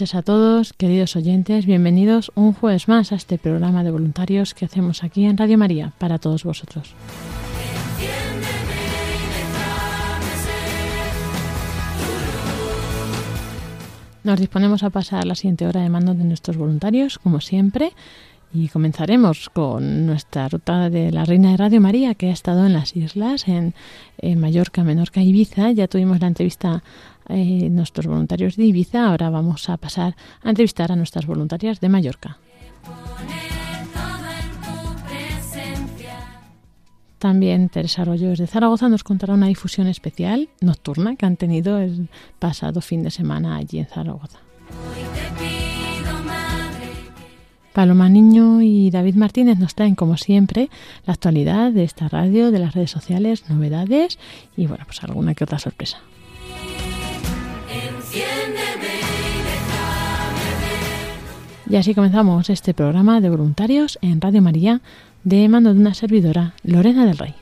Noches a todos, queridos oyentes. Bienvenidos un jueves más a este programa de voluntarios que hacemos aquí en Radio María para todos vosotros. Nos disponemos a pasar la siguiente hora de mando de nuestros voluntarios, como siempre, y comenzaremos con nuestra ruta de la Reina de Radio María, que ha estado en las islas, en, en Mallorca, Menorca, Ibiza. Ya tuvimos la entrevista eh, nuestros voluntarios de Ibiza. Ahora vamos a pasar a entrevistar a nuestras voluntarias de Mallorca. También Teresa Arroyo de Zaragoza nos contará una difusión especial nocturna que han tenido el pasado fin de semana allí en Zaragoza. Paloma Niño y David Martínez nos traen, como siempre, la actualidad de esta radio, de las redes sociales, novedades y, bueno, pues alguna que otra sorpresa. Y así comenzamos este programa de voluntarios en Radio María de mando de una servidora, Lorena del Rey.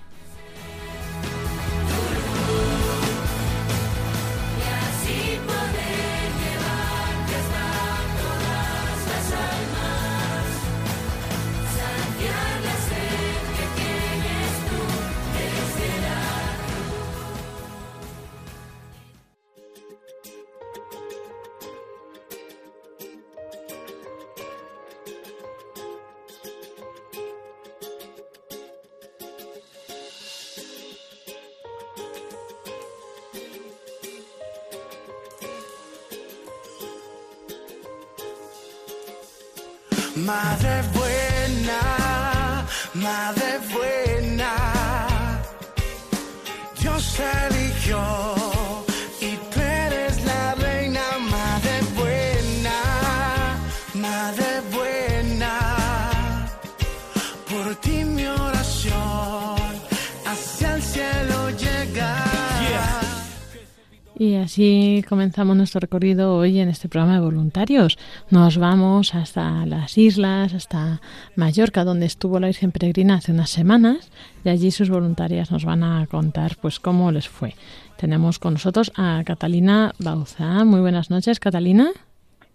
Comenzamos nuestro recorrido hoy en este programa de voluntarios. Nos vamos hasta las islas, hasta Mallorca, donde estuvo la Virgen Peregrina hace unas semanas, y allí sus voluntarias nos van a contar pues cómo les fue. Tenemos con nosotros a Catalina Bauza. Muy buenas noches, Catalina.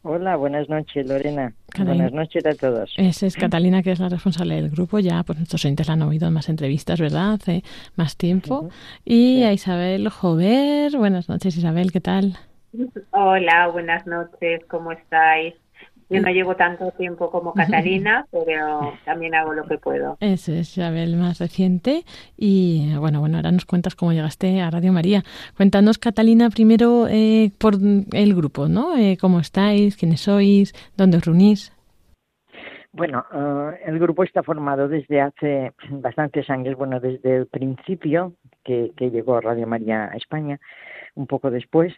Hola, buenas noches, Lorena. Catalina. Buenas noches a todos. Esa es Catalina, que es la responsable del grupo. Ya, pues nuestros oyentes la han oído en más entrevistas, ¿verdad? Hace más tiempo. Y a Isabel Jover. Buenas noches, Isabel, ¿qué tal? Hola, buenas noches, ¿cómo estáis? Yo no llevo tanto tiempo como Catalina, pero también hago lo que puedo. Ese es Isabel más reciente. Y bueno, bueno, ahora nos cuentas cómo llegaste a Radio María. Cuéntanos, Catalina, primero eh, por el grupo, ¿no? Eh, ¿Cómo estáis? ¿Quiénes sois? ¿Dónde os reunís? Bueno, eh, el grupo está formado desde hace bastantes años, bueno, desde el principio que, que llegó Radio María a España, un poco después.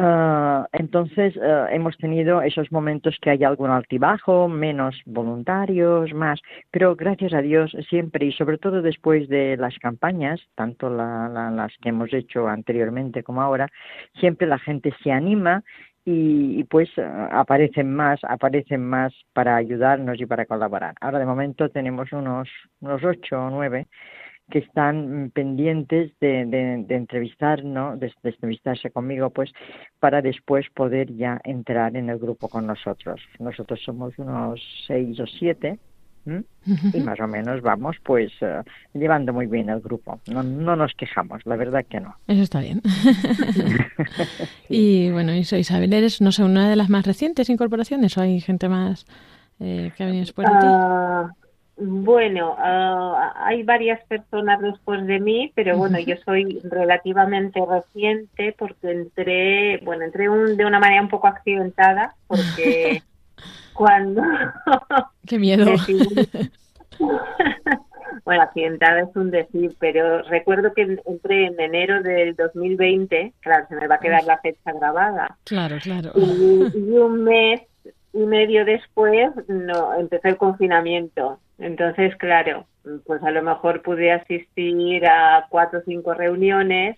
Eh, entonces, eh, hemos tenido esos momentos que hay algún altibajo, menos voluntarios, más, pero gracias a Dios siempre y sobre todo después de las campañas, tanto la- la- las que hemos hecho anteriormente como ahora, siempre la gente se anima y, y, pues eh, aparecen más, aparecen más para ayudarnos y para colaborar. Ahora de momento tenemos unos, unos ocho o nueve que están mm, pendientes de, de, de entrevistar, ¿no? De, de entrevistarse conmigo, pues, para después poder ya entrar en el grupo con nosotros. Nosotros somos unos seis o siete y más o menos vamos pues eh, llevando muy bien el grupo. No, no nos quejamos, la verdad que no. Eso está bien. y bueno, Isabel, ¿eres, no sé, una de las más recientes incorporaciones o hay gente más eh, que ha venido después de ti? Ah, bueno, ah, hay varias personas después de mí, pero bueno, yo soy relativamente reciente porque entré, bueno, entré un- de una manera un poco accidentada porque cuando ¡Qué miedo! decidí- bueno, accidentada es un decir, pero recuerdo que entré en enero del 2020, claro, se me va a quedar la fecha grabada. Claro, claro. Y, y un mes y medio después no empezó el confinamiento. Entonces, claro, pues a lo mejor pude asistir a cuatro o cinco reuniones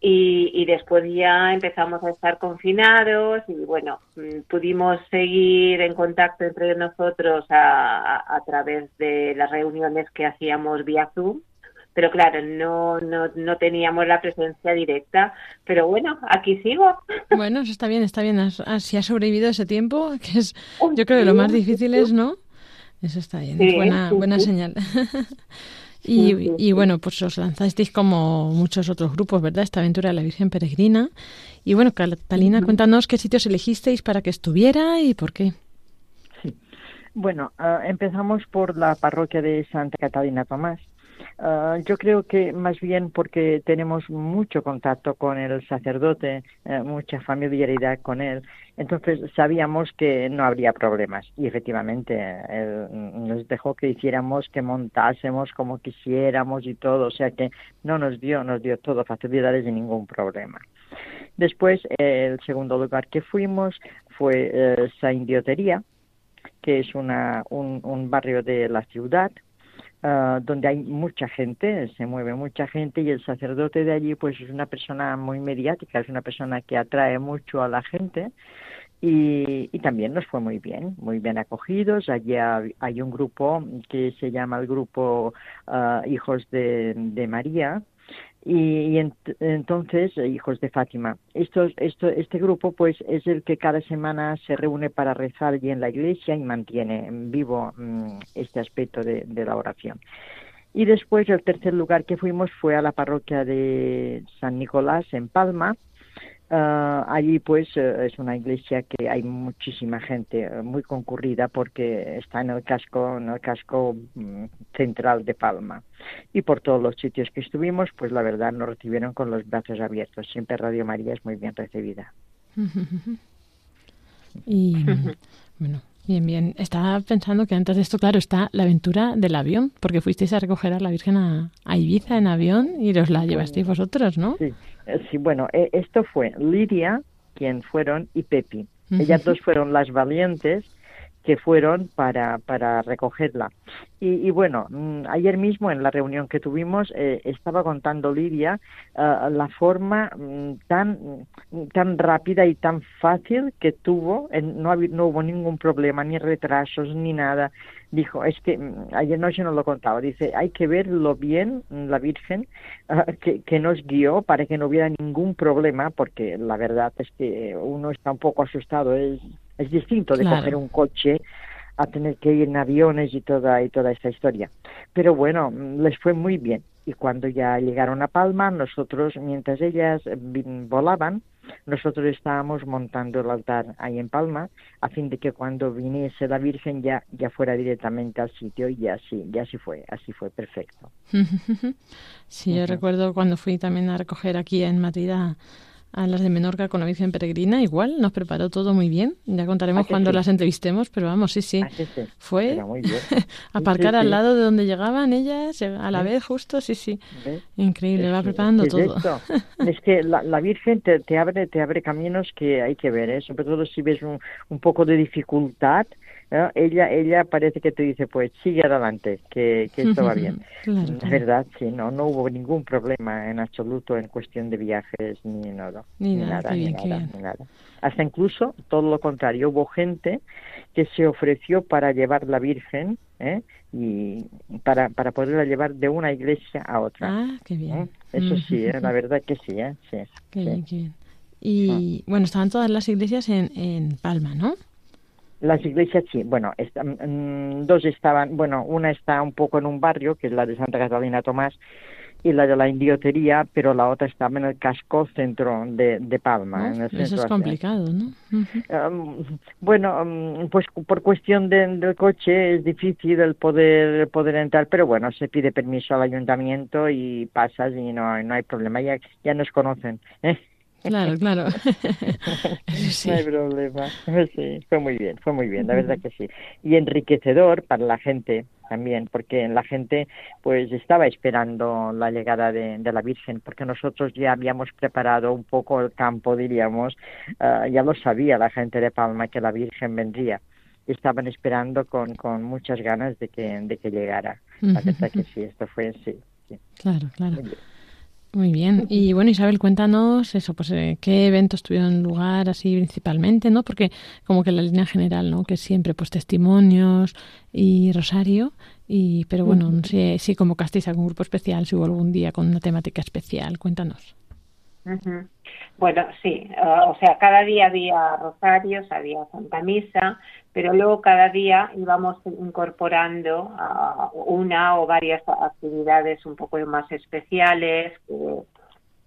y, y después ya empezamos a estar confinados y bueno, mm, pudimos seguir en contacto entre nosotros a, a, a través de las reuniones que hacíamos vía Zoom. Pero claro, no, no, no teníamos la presencia directa. Pero bueno, aquí sigo. Bueno, eso está bien, está bien. Has- has- si has sobrevivido ese tiempo, que es, yo creo que lo más difícil es, ¿no? Eso está bien, Sí, buena, sí, buena sí. señal. Y, y bueno, pues os lanzasteis como muchos otros grupos, ¿verdad? Esta aventura de la Virgen Peregrina. Y bueno, Catalina, cuéntanos qué sitios elegisteis para que estuviera y por qué. Sí. Bueno, ah, empezamos por la parroquia de Santa Catalina Tomás. Ah, yo creo que más bien porque tenemos mucho contacto con el sacerdote, eh, mucha familiaridad con él, entonces sabíamos que no habría problemas y efectivamente él nos dejó que hiciéramos, que montásemos como quisiéramos y todo, o sea que no nos dio, nos dio todo facilidades y ningún problema. Después, el segundo lugar que fuimos fue eh, Saindiotería, que es una, un, un barrio de la ciudad, ah, donde hay mucha gente, se mueve mucha gente y el sacerdote de allí pues es una persona muy mediática, es una persona que atrae mucho a la gente y, también nos fue muy bien, muy bien acogidos. Allí ha- hay un grupo que se llama el grupo ah, Hijos de María, y, y ent- entonces eh, hijos de Fátima esto, este grupo pues es el que cada semana se reúne para rezar allí en la iglesia y mantiene en vivo mm, este aspecto de, de la oración. Y después el tercer lugar que fuimos fue a la parroquia de San Nicolás en Palma Ah, allí pues eh, es una iglesia que hay muchísima gente eh, muy concurrida porque está en el casco en el casco mm, central de Palma. Y por todos los sitios que estuvimos pues la verdad nos recibieron con los brazos abiertos. Siempre Radio María es muy bien recibida. Y bueno, bien, bien. Estaba pensando que antes de esto, claro, está la aventura del avión, porque fuisteis a recoger a la Virgen a, a Ibiza en avión y os la llevasteis vosotros, ¿no? sí sí bueno eh, esto fue Lidia quien fueron y Pepi ellas dos fueron las valientes que fueron para, para recogerla. Y, y bueno, mm, ayer mismo en la reunión que tuvimos eh, estaba contando Lidia ah, la forma mm, tan, mm, tan rápida y tan fácil que tuvo, en- no, no hubo ningún problema, ni retrasos, ni nada. Dijo, es que mm, ayer noche nos lo contaba, dice, hay que ver lo bien mm, la Virgen ah, que, que nos guió para que no hubiera ningún problema, porque la verdad es que uno está un poco asustado, es, es distinto de Claro. coger un coche a tener que ir en aviones y toda y toda esta historia. Pero bueno, mm, les fue muy bien. Y cuando ya llegaron a Palma, nosotros, mientras ellas volaban, nosotros estábamos montando el altar ahí en Palma, a fin de que cuando viniese la Virgen ya, ya fuera directamente al sitio y así, ya así fue, así fue perfecto. Sí, yo recuerdo cuando fui también a recoger aquí en Madrid a, a las de Menorca con la Virgen Peregrina, igual nos preparó todo muy bien. Ya contaremos ¿A que cuando sí? las entrevistemos, pero vamos, sí, sí. Ah. Fue Era muy bien. aparcar sí, al lado de donde llegaban ellas, a la ¿Eh? vez justo, sí, sí. ¿Ves? Increíble, Es va preparando es todo. Es que la, la Virgen te, te abre te abre caminos que hay que ver, ¿eh? sobre todo si ves un, un poco de dificultad. ¿No? Ella ella parece que te dice, pues sigue adelante, que, que esto va bien. Claro, La verdad, sí, no, no hubo ningún problema en absoluto en cuestión de viajes ni nada. Ni nada, qué ni bien, qué nada, ni nada. Hasta incluso todo lo contrario, hubo gente que se ofreció para llevar la Virgen ¿eh? y para, para poderla llevar de una iglesia a otra. Ah, qué ¿eh? bien. Eso Mm, sí, ¿eh? la verdad que sí, ¿eh? sí, Qué sí. bien, qué bien. Y bueno, estaban todas las iglesias en, en Palma, ¿no? Las iglesias sí, bueno, están, mm, dos estaban, bueno, una está un poco en un barrio, que es la de Santa Catalina Tomás, y la de la indiotería, pero la otra estaba en el casco centro de, de Palma. ¿no? En el Eso centro es hacia- complicado, ¿no? Um, bueno, um, pues por cuestión de- del coche es difícil el poder el poder entrar, pero bueno, se pide permiso al ayuntamiento y pasas y no, no hay problema, ya, ya nos conocen. ¿eh? Claro, claro. Sí. No hay problema. Sí, fue muy bien, fue muy bien, la verdad que sí. Y enriquecedor para la gente también, porque la gente pues estaba esperando la llegada de, de la Virgen, porque nosotros ya habíamos preparado un poco el campo, diríamos, ah, ya lo sabía la gente de Palma que la Virgen vendría. Estaban esperando con, con muchas ganas de que, de que llegara. La verdad que sí, esto fue, sí. sí. Claro, claro. Muy bien. Y bueno, Isabel, cuéntanos eso, pues eh, qué eventos tuvieron lugar así principalmente, ¿no? Porque como que la línea general, ¿no? Que siempre pues testimonios y rosario, y pero bueno, no sé si convocasteis algún grupo especial, si hubo algún día con una temática especial, cuéntanos. Bueno, sí, eh, o sea, cada día había rosarios, había Santa Misa, pero luego cada día íbamos incorporando ah, una o varias actividades un poco más especiales.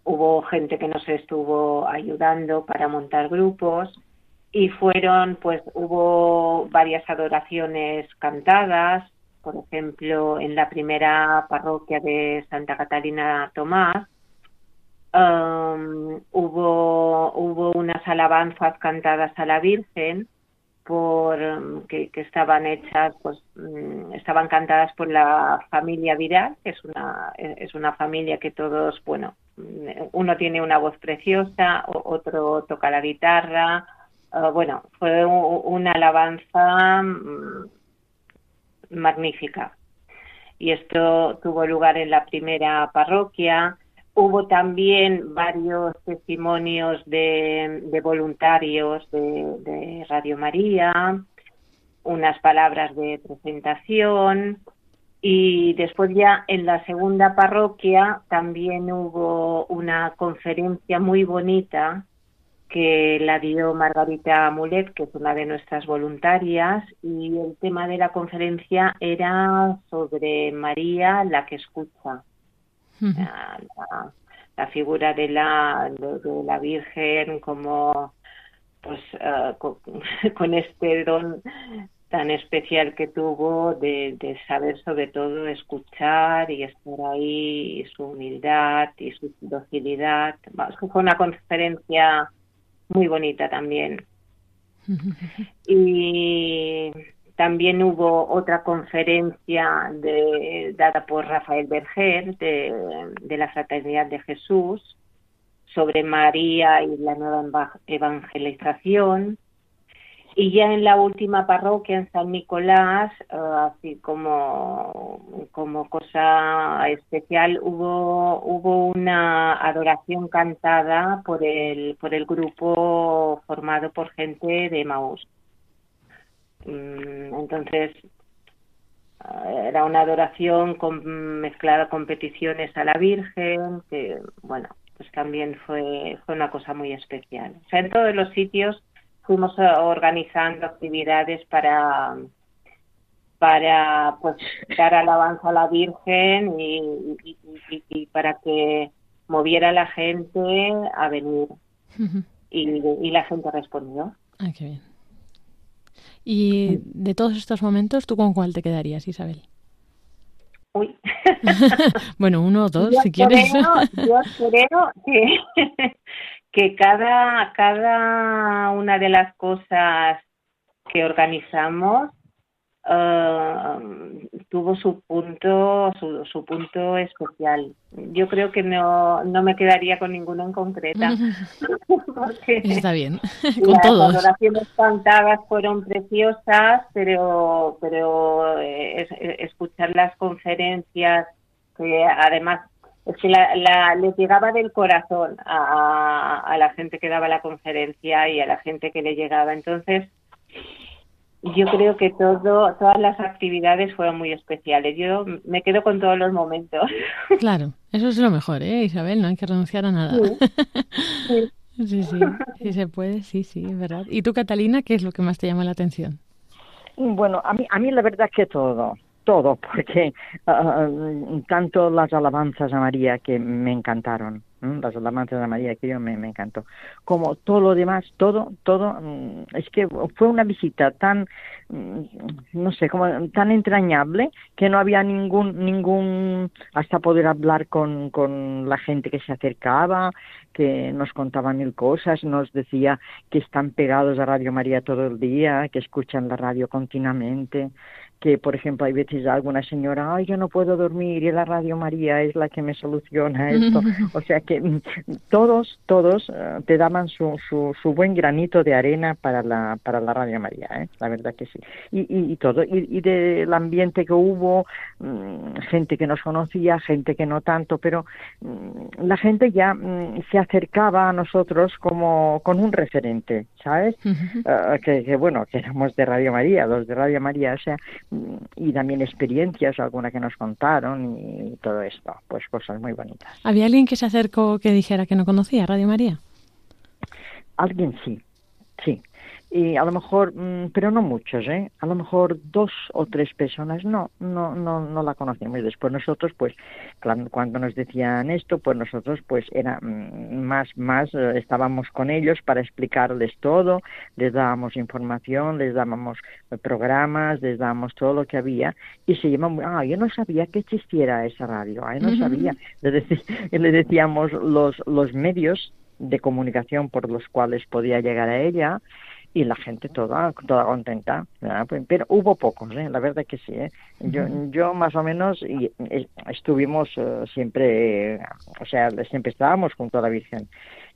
hubo gente que nos estuvo ayudando para montar grupos y fueron, pues, hubo varias adoraciones cantadas, por ejemplo, en la primera parroquia de Santa Catalina Tomás, Hubo, hubo unas alabanzas cantadas a la Virgen por um, que, estaban hechas, pues mm, estaban cantadas por la familia Viral, que es una es una familia que todos, bueno, mm, uno tiene una voz preciosa, otro toca la guitarra, ah, bueno, fue una alabanza mm, magnífica. Y esto tuvo lugar en la primera parroquia. Hubo también varios testimonios de, voluntarios de Radio María, unas palabras de presentación y después ya en la segunda parroquia también hubo una conferencia muy bonita que la dio Margarita Mulet, que es una de nuestras voluntarias, y el tema de la conferencia era sobre María, la que escucha la, la- la figura de la, de, de la Virgen como pues eh, con, con este don tan especial que tuvo de, de saber sobre todo escuchar y estar ahí y su humildad y su docilidad. Fue una conferencia muy bonita también. Y también hubo otra conferencia de- dada por Rafael Berger de, la Fraternidad de Jesús sobre María y la nueva eva- evangelización. Y ya en la última parroquia, en San Nicolás, eh, así como, como cosa especial, hubo, hubo una adoración cantada por el, por el grupo formado por gente de Maús. Mm, Entonces, eh, era una adoración con, mezclada con peticiones a la Virgen, que, bueno, pues también fue, fue una cosa muy especial. O sea, en todos los sitios fuimos eh, organizando actividades para para pues dar alabanza a la Virgen y, y- y- y para que moviera a la gente a venir y, y la gente respondió. Ah, qué bien. Y de todos estos momentos, ¿tú con cuál te quedarías, Isabel? Uy. Bueno, uno o dos, yo si quieres. Yo creo que, que cada, cada una de las cosas que organizamos eh, tuvo su punto su, su punto especial. Yo creo que no, no me quedaría con ninguno en concreta. Está bien, con las todos. adoraciones cantadas fueron preciosas, pero, pero eh, es- es- escuchar las conferencias, que además es que la, la- les llegaba del corazón a, a la gente que daba la conferencia y a la gente que le llegaba. Entonces, yo creo que todo, todas las actividades fueron muy especiales. Yo me quedo con todos los momentos. Claro, eso es lo mejor, ¿eh, Isabel? No hay que renunciar a nada. Sí. Sí, sí, sí se puede, sí, sí, es verdad. ¿Y tú, Catalina, qué es lo que más te llama la atención? Bueno, a mí, a mí la verdad que todo, todo, porque ah, tanto las alabanzas a María que me encantaron. Las alabanzas a María que yo me, me encantó, como todo lo demás, todo, todo, mm, es que fue una visita tan, mm, no sé, como tan entrañable que no había ningún, ningún, hasta poder hablar con, con la gente que se acercaba, que nos contaba mil cosas, nos decía que están pegados a Radio María todo el día, que escuchan la radio continuamente, que por ejemplo hay veces alguna señora, ay, yo no puedo dormir y la Radio María es la que me soluciona esto. o sea que mm, todos, todos eh, te daban su, su, su buen granito de arena para la, para la Radio María, ¿eh? la verdad que sí. Y, y, y todo, y, y del ambiente que hubo, mm, gente que nos conocía, gente que no tanto, pero mm, la gente ya se acercaba a nosotros como con un referente, ¿sabes? Ah, que, que bueno, que éramos de Radio María, los de Radio María, o sea, y también experiencias, alguna que nos contaron y todo esto, pues cosas muy bonitas. ¿Había alguien que se acercó que dijera que no conocía Radio María? Alguien sí, sí. Y a lo mejor, mm, pero no muchos, ¿eh? A lo mejor dos o tres personas no, no, no, no la conocíamos. Y después nosotros, pues, cuando nos decían esto, pues nosotros, pues, era mm, más, más, eh, estábamos con ellos para explicarles todo, les dábamos información, les dábamos eh, programas, les dábamos todo lo que había y se llaman, ah, yo no sabía que existiera esa radio, ah, yo no sabía. Le, deci- le decíamos los, los medios de comunicación por los cuales podía llegar a ella y la gente toda toda contenta ¿verdad? Pues, pero hubo pocos ¿eh? la verdad que sí ¿eh? yo yo más o menos y, eh, estuvimos siempre eh, o sea siempre estábamos junto a la Virgen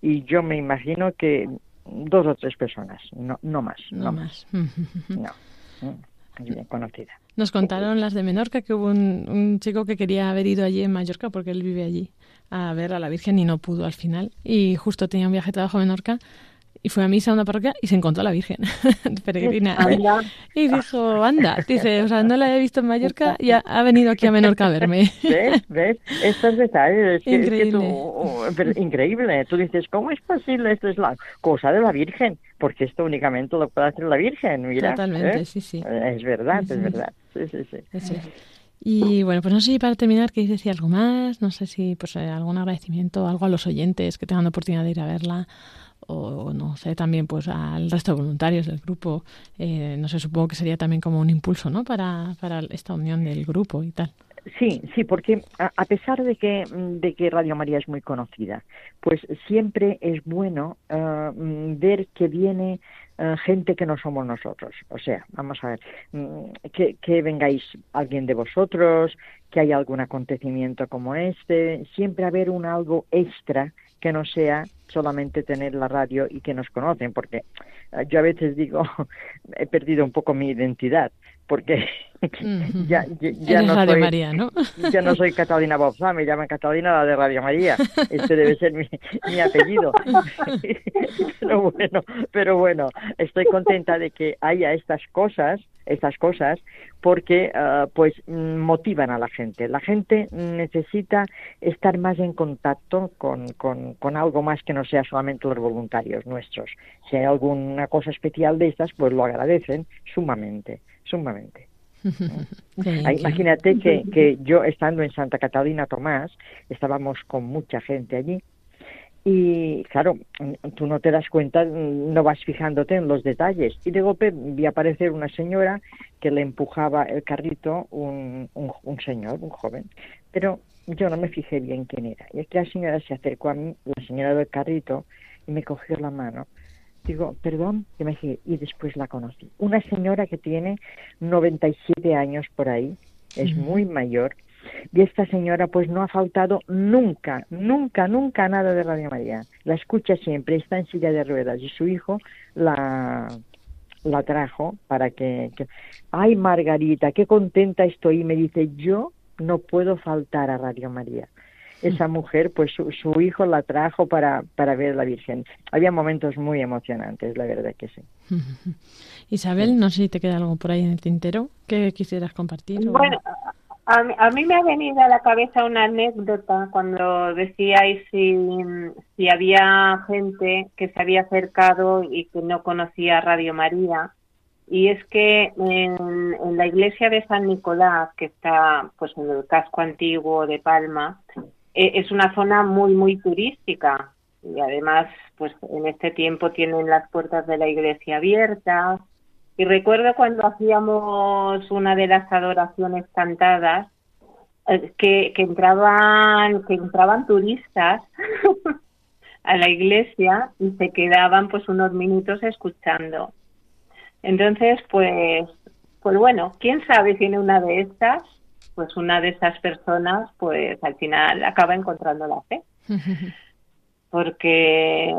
y yo me imagino que dos o tres personas no no más no, No más más. no bien conocida Nos contaron las de Menorca que hubo un, un chico que quería haber ido allí en Mallorca porque él vive allí a ver a la Virgen y no pudo al final. Y justo tenía un viaje de trabajo a Menorca y fue a misa a una parroquia y se encontró a la Virgen peregrina. Anda. Y dijo, anda, dice, o sea, no la he visto en Mallorca y ha, ha venido aquí a Menorca a verme. ¿Ves? ¿Ves? Estos detalles. que- que Increíble. tú- pero increíble. Tú dices, ¿cómo es posible? Esto es la cosa de la Virgen. Porque esto únicamente lo puede hacer la Virgen. Mira, Totalmente, ¿eh? sí, sí. Es verdad, es verdad. Sí, sí, sí. Eso es. Y bueno, pues no sé si para terminar queréis decir algo más, no sé si pues eh, algún agradecimiento, algo a los oyentes que tengan la oportunidad de ir a verla, o no sé, también pues al resto de voluntarios del grupo, eh, no sé, supongo que sería también como un impulso, ¿no? Para, para esta unión del grupo y tal. Sí, sí, porque a, pesar de que, de que Radio María es muy conocida, pues siempre es bueno mm, ver que viene eh, gente que no somos nosotros. O sea, vamos a ver, mm, que, que vengáis alguien de vosotros, que haya algún acontecimiento como este, siempre haber un algo extra que no sea solamente tener la radio y que nos conocen, porque eh, yo a veces digo, he perdido un poco mi identidad, porque ya, ya, no Radio soy, María, ¿no? ya no soy Catalina Bobsa, me llaman Catalina la de Radio María. Este debe ser mi, mi apellido. pero bueno, pero bueno, estoy contenta de que haya estas cosas, estas cosas, porque ah, pues motivan a la gente. La gente necesita estar más en contacto con, con, con algo más que no sea solamente los voluntarios nuestros. Si hay alguna cosa especial de estas, pues lo agradecen sumamente, sumamente. Qué- Imagínate que, que yo estando en Santa Catalina Tomás, estábamos con mucha gente allí. Y claro, tú no te das cuenta, no vas fijándote en los detalles. Y de golpe vi aparecer una señora que le empujaba el carrito un, un, un señor, un joven, pero yo no me fijé bien quién era. Y es que la señora se acercó a mí, la señora del carrito y me cogió la mano Digo, perdón, me dije, y después la conocí. Una señora que tiene 97 años por ahí, es muy mayor, y esta señora pues no ha faltado nunca, nunca, nunca nada de Radio María. La escucha siempre, está en silla de ruedas y su hijo la la trajo para que, que ay Margarita, qué contenta estoy y me dice, yo no puedo faltar a Radio María esa mujer, pues su, su hijo la trajo para, para ver a la Virgen. Había momentos muy emocionantes, la verdad que sí. Isabel, no sé si te queda algo por ahí en el tintero que quisieras compartir. o- Bueno, A mí, a mí me ha venido a la cabeza una anécdota cuando decíais si, si había gente que se había acercado y que no conocía Radio María. Y es que en, en la iglesia de San Nicolás, que está pues en el casco antiguo de Palma, es una zona muy, muy turística. Y además, pues en este tiempo tienen las puertas de la iglesia abiertas, y recuerdo cuando hacíamos una de las adoraciones cantadas eh, que, que entraban que entraban turistas a la iglesia y se quedaban pues unos minutos escuchando. Entonces, pues pues bueno, quién sabe si en una de estas, pues una de esas personas, pues al final acaba encontrando la fe porque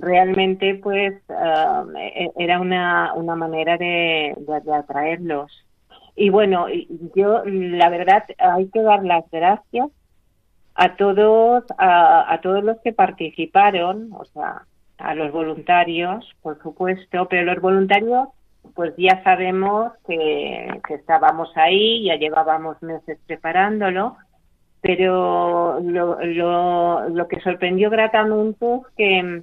realmente pues uh, era una, una manera de, de, de, atraerlos. Y bueno, yo la verdad hay que dar las gracias a todos, a, a todos los que participaron, o sea, a los voluntarios, por supuesto, pero los voluntarios pues ya sabemos que, estábamos ahí, ya llevábamos meses preparándolo, pero lo, lo, lo que sorprendió gratamente es que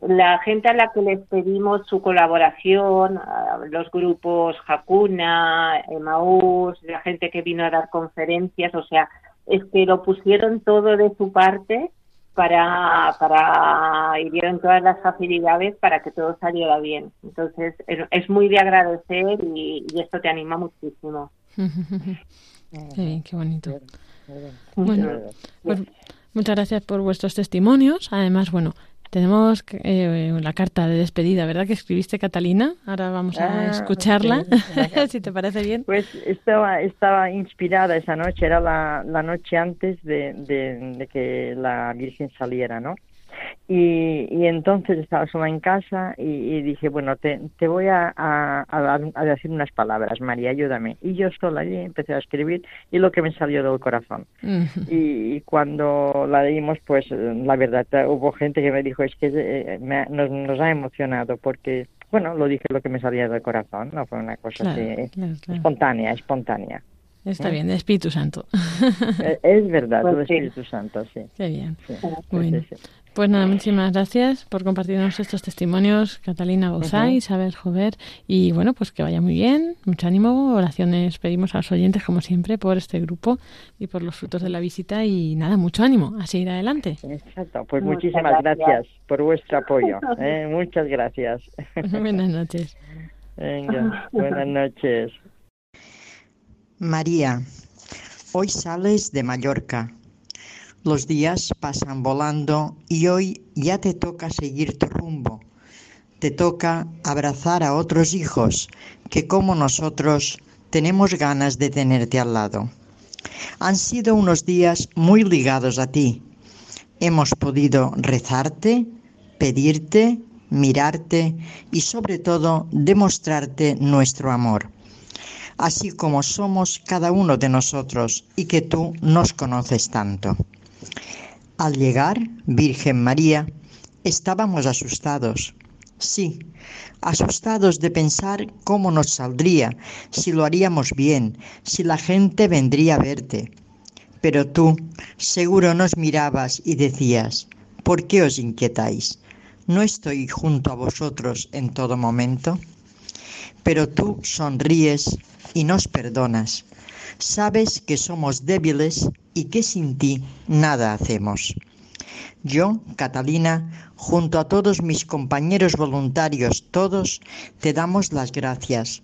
la gente a la que les pedimos su colaboración, los grupos Hakuna, Emaús, la gente que vino a dar conferencias, o sea, es que lo pusieron todo de su parte para, para y dieron todas las facilidades para que todo saliera bien. Entonces, es muy de agradecer y, y esto te anima muchísimo. Sí, qué bonito. Bueno, pues, muchas gracias por vuestros testimonios. Además, bueno, tenemos eh, la carta de despedida, ¿verdad? Que escribiste, Catalina. Ahora vamos a Ah, escucharla, sí. si te parece bien. Pues estaba, estaba inspirada esa noche, era la, la noche antes de, de, de que la Virgen saliera, ¿no? Y, y entonces estaba sola en casa y, y dije, bueno, te, te voy a, a, a, a decir unas palabras, María, ayúdame. Y yo sola allí empecé a escribir y lo que me salió del corazón. Y, y cuando la leímos, pues la verdad, hubo gente que me dijo, es que eh, me, nos, nos ha emocionado porque bueno, lo dije lo que me salía del corazón, no fue una cosa Claro, así claro, claro. espontánea, espontánea. Está bien, de Espíritu Santo. Eh, es verdad, Pues sí. Espíritu Santo, sí. Qué bien. sí, Bueno. sí, sí. Pues nada, muchísimas gracias por compartirnos estos testimonios, Catalina Ujú. Isabel Jover, y bueno, pues que vaya muy bien, mucho ánimo, oraciones pedimos a los oyentes, como siempre, por este grupo y por los frutos de la visita, y nada, mucho ánimo, a seguir adelante. Exacto, pues Muchas muchísimas gracias. gracias. por vuestro apoyo. ¿eh? Muchas gracias. Buenas noches. Venga, buenas noches. María, hoy sales de Mallorca. Los días pasan volando y hoy ya te toca seguir tu rumbo. Te toca abrazar a otros hijos que como nosotros tenemos ganas de tenerte al lado. Han sido unos días muy ligados a ti. Hemos podido rezarte, pedirte, mirarte y sobre todo demostrarte nuestro amor así como somos cada uno de nosotros y que tú nos conoces tanto. Al llegar, Virgen María, estábamos asustados. Sí, asustados de pensar cómo nos saldría, si lo haríamos bien, si la gente vendría a verte. Pero tú seguro nos mirabas y decías, ¿por qué os inquietáis? ¿No estoy junto a vosotros en todo momento? Pero tú sonríes y nos perdonas. Sabes que somos débiles y que sin ti nada hacemos. Yo, Catalina, junto a todos mis compañeros voluntarios, todos, te damos las gracias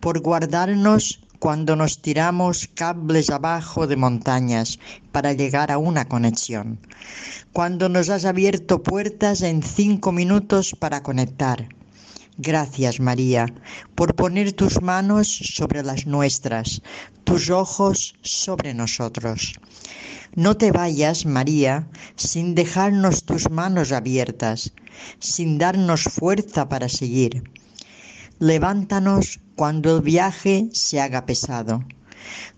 por guardarnos cuando nos tiramos cables abajo de montañas para llegar a una conexión, cuando nos has abierto puertas en cinco minutos para conectar. Gracias, María, por poner tus manos sobre las nuestras, tus ojos sobre nosotros. No te vayas, María, sin dejarnos tus manos abiertas, sin darnos fuerza para seguir. Levántanos cuando el viaje se haga pesado,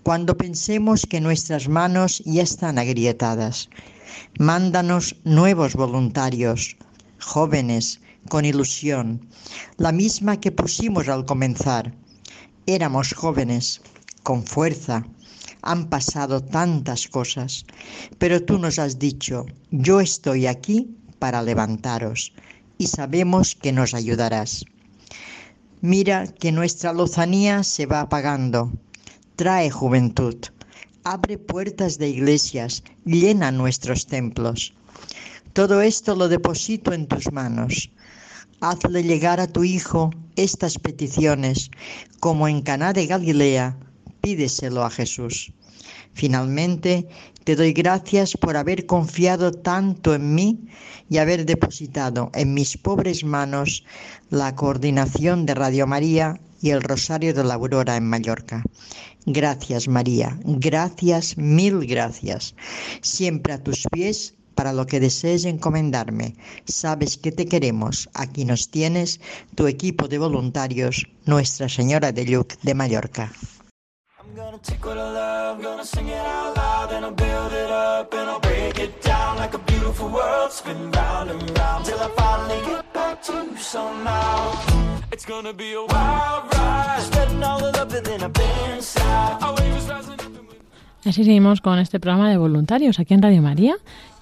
cuando pensemos que nuestras manos ya están agrietadas. Mándanos nuevos voluntarios, jóvenes, con ilusión, la misma que pusimos al comenzar. Éramos jóvenes, con fuerza, Han pasado tantas cosas, pero tú nos has dicho, yo estoy aquí para levantaros y sabemos que nos ayudarás. Mira que nuestra lozanía se va apagando. Trae juventud. Abre puertas de iglesias. Llena nuestros templos. Todo esto lo deposito en tus manos. Hazle llegar a tu Hijo estas peticiones, como en Caná de Galilea, pídeselo a Jesús. Finalmente, te doy gracias por haber confiado tanto en mí y haber depositado en mis pobres manos la coordinación de Radio María y el Rosario de la Aurora en Mallorca. Gracias María, gracias, mil gracias. Siempre a tus pies para lo que desees encomendarme. Sabes que te queremos. Aquí nos tienes tu equipo de voluntarios, Nuestra Señora de Lluc de Mallorca. Así seguimos con este programa de voluntarios aquí en Radio María.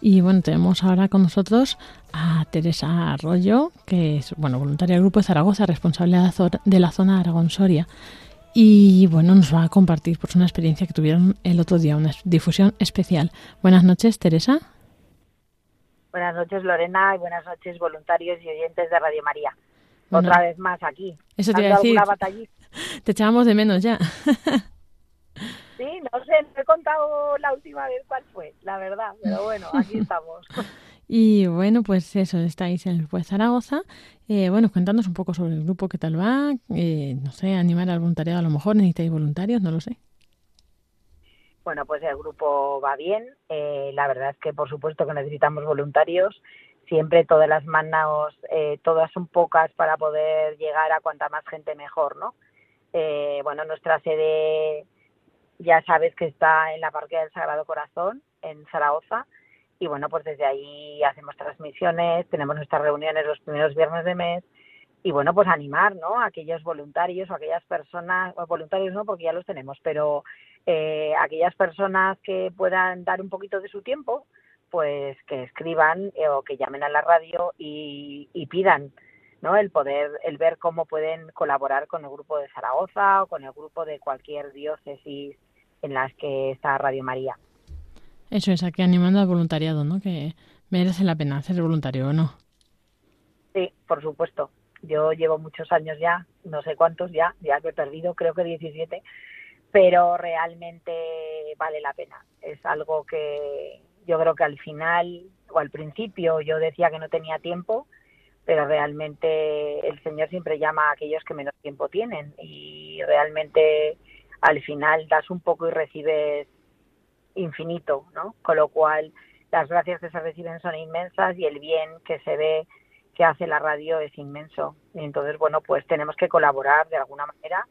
Y bueno, tenemos ahora con nosotros a Teresa Arroyo, que es bueno, voluntaria del Grupo de Zaragoza, responsable de la zo- de zona Aragón-Soria. Y bueno, nos va a compartir pues, una experiencia que tuvieron el otro día, una difusión especial. Buenas noches, Teresa. Buenas noches, Lorena, y buenas noches, voluntarios y oyentes de Radio María. Bueno, Otra vez más aquí. Eso te ¿Dando iba a decir. Te echábamos de menos ya. Sí, no sé, no he contado la última vez cuál fue, la verdad, pero bueno, aquí estamos. Y bueno, pues eso, estáis en el de Zaragoza. Eh, bueno, cuéntanos un poco sobre el grupo, qué tal va. Eh, no sé, animar al voluntariado a lo mejor, necesitáis voluntarios, no lo sé. Bueno, pues el grupo va bien. eh, la verdad es que, por supuesto, que necesitamos voluntarios. Siempre todas las manos, eh, todas son pocas para poder llegar a cuanta más gente mejor, ¿no? Eh, bueno, nuestra sede ya sabes que está en la parroquia del Sagrado Corazón, en Zaragoza. Y bueno, pues desde ahí hacemos transmisiones, tenemos nuestras reuniones los primeros viernes de mes. Y bueno, pues animar, ¿no? A aquellos voluntarios o aquellas personas, o voluntarios no, porque ya los tenemos, pero eh, aquellas personas que puedan dar un poquito de su tiempo, pues que escriban eh, o que llamen a la radio y, y pidan ¿no? el poder, el ver cómo pueden colaborar con el grupo de Zaragoza o con el grupo de cualquier diócesis en las que está Radio María. Eso es, aquí animando al voluntariado, ¿no? Que merece la pena ser voluntario o no. Sí, por supuesto. Yo llevo muchos años ya, no sé cuántos ya, ya que he perdido, creo que 17, pero realmente vale la pena. Es algo que yo creo que al final o al principio yo decía que no tenía tiempo, pero realmente el Señor siempre llama a aquellos que menos tiempo tienen y realmente al final das un poco y recibes infinito, ¿no? Con lo cual las gracias que se reciben son inmensas y el bien que se ve que hace la radio es inmenso. Entonces, bueno, pues tenemos que colaborar de alguna manera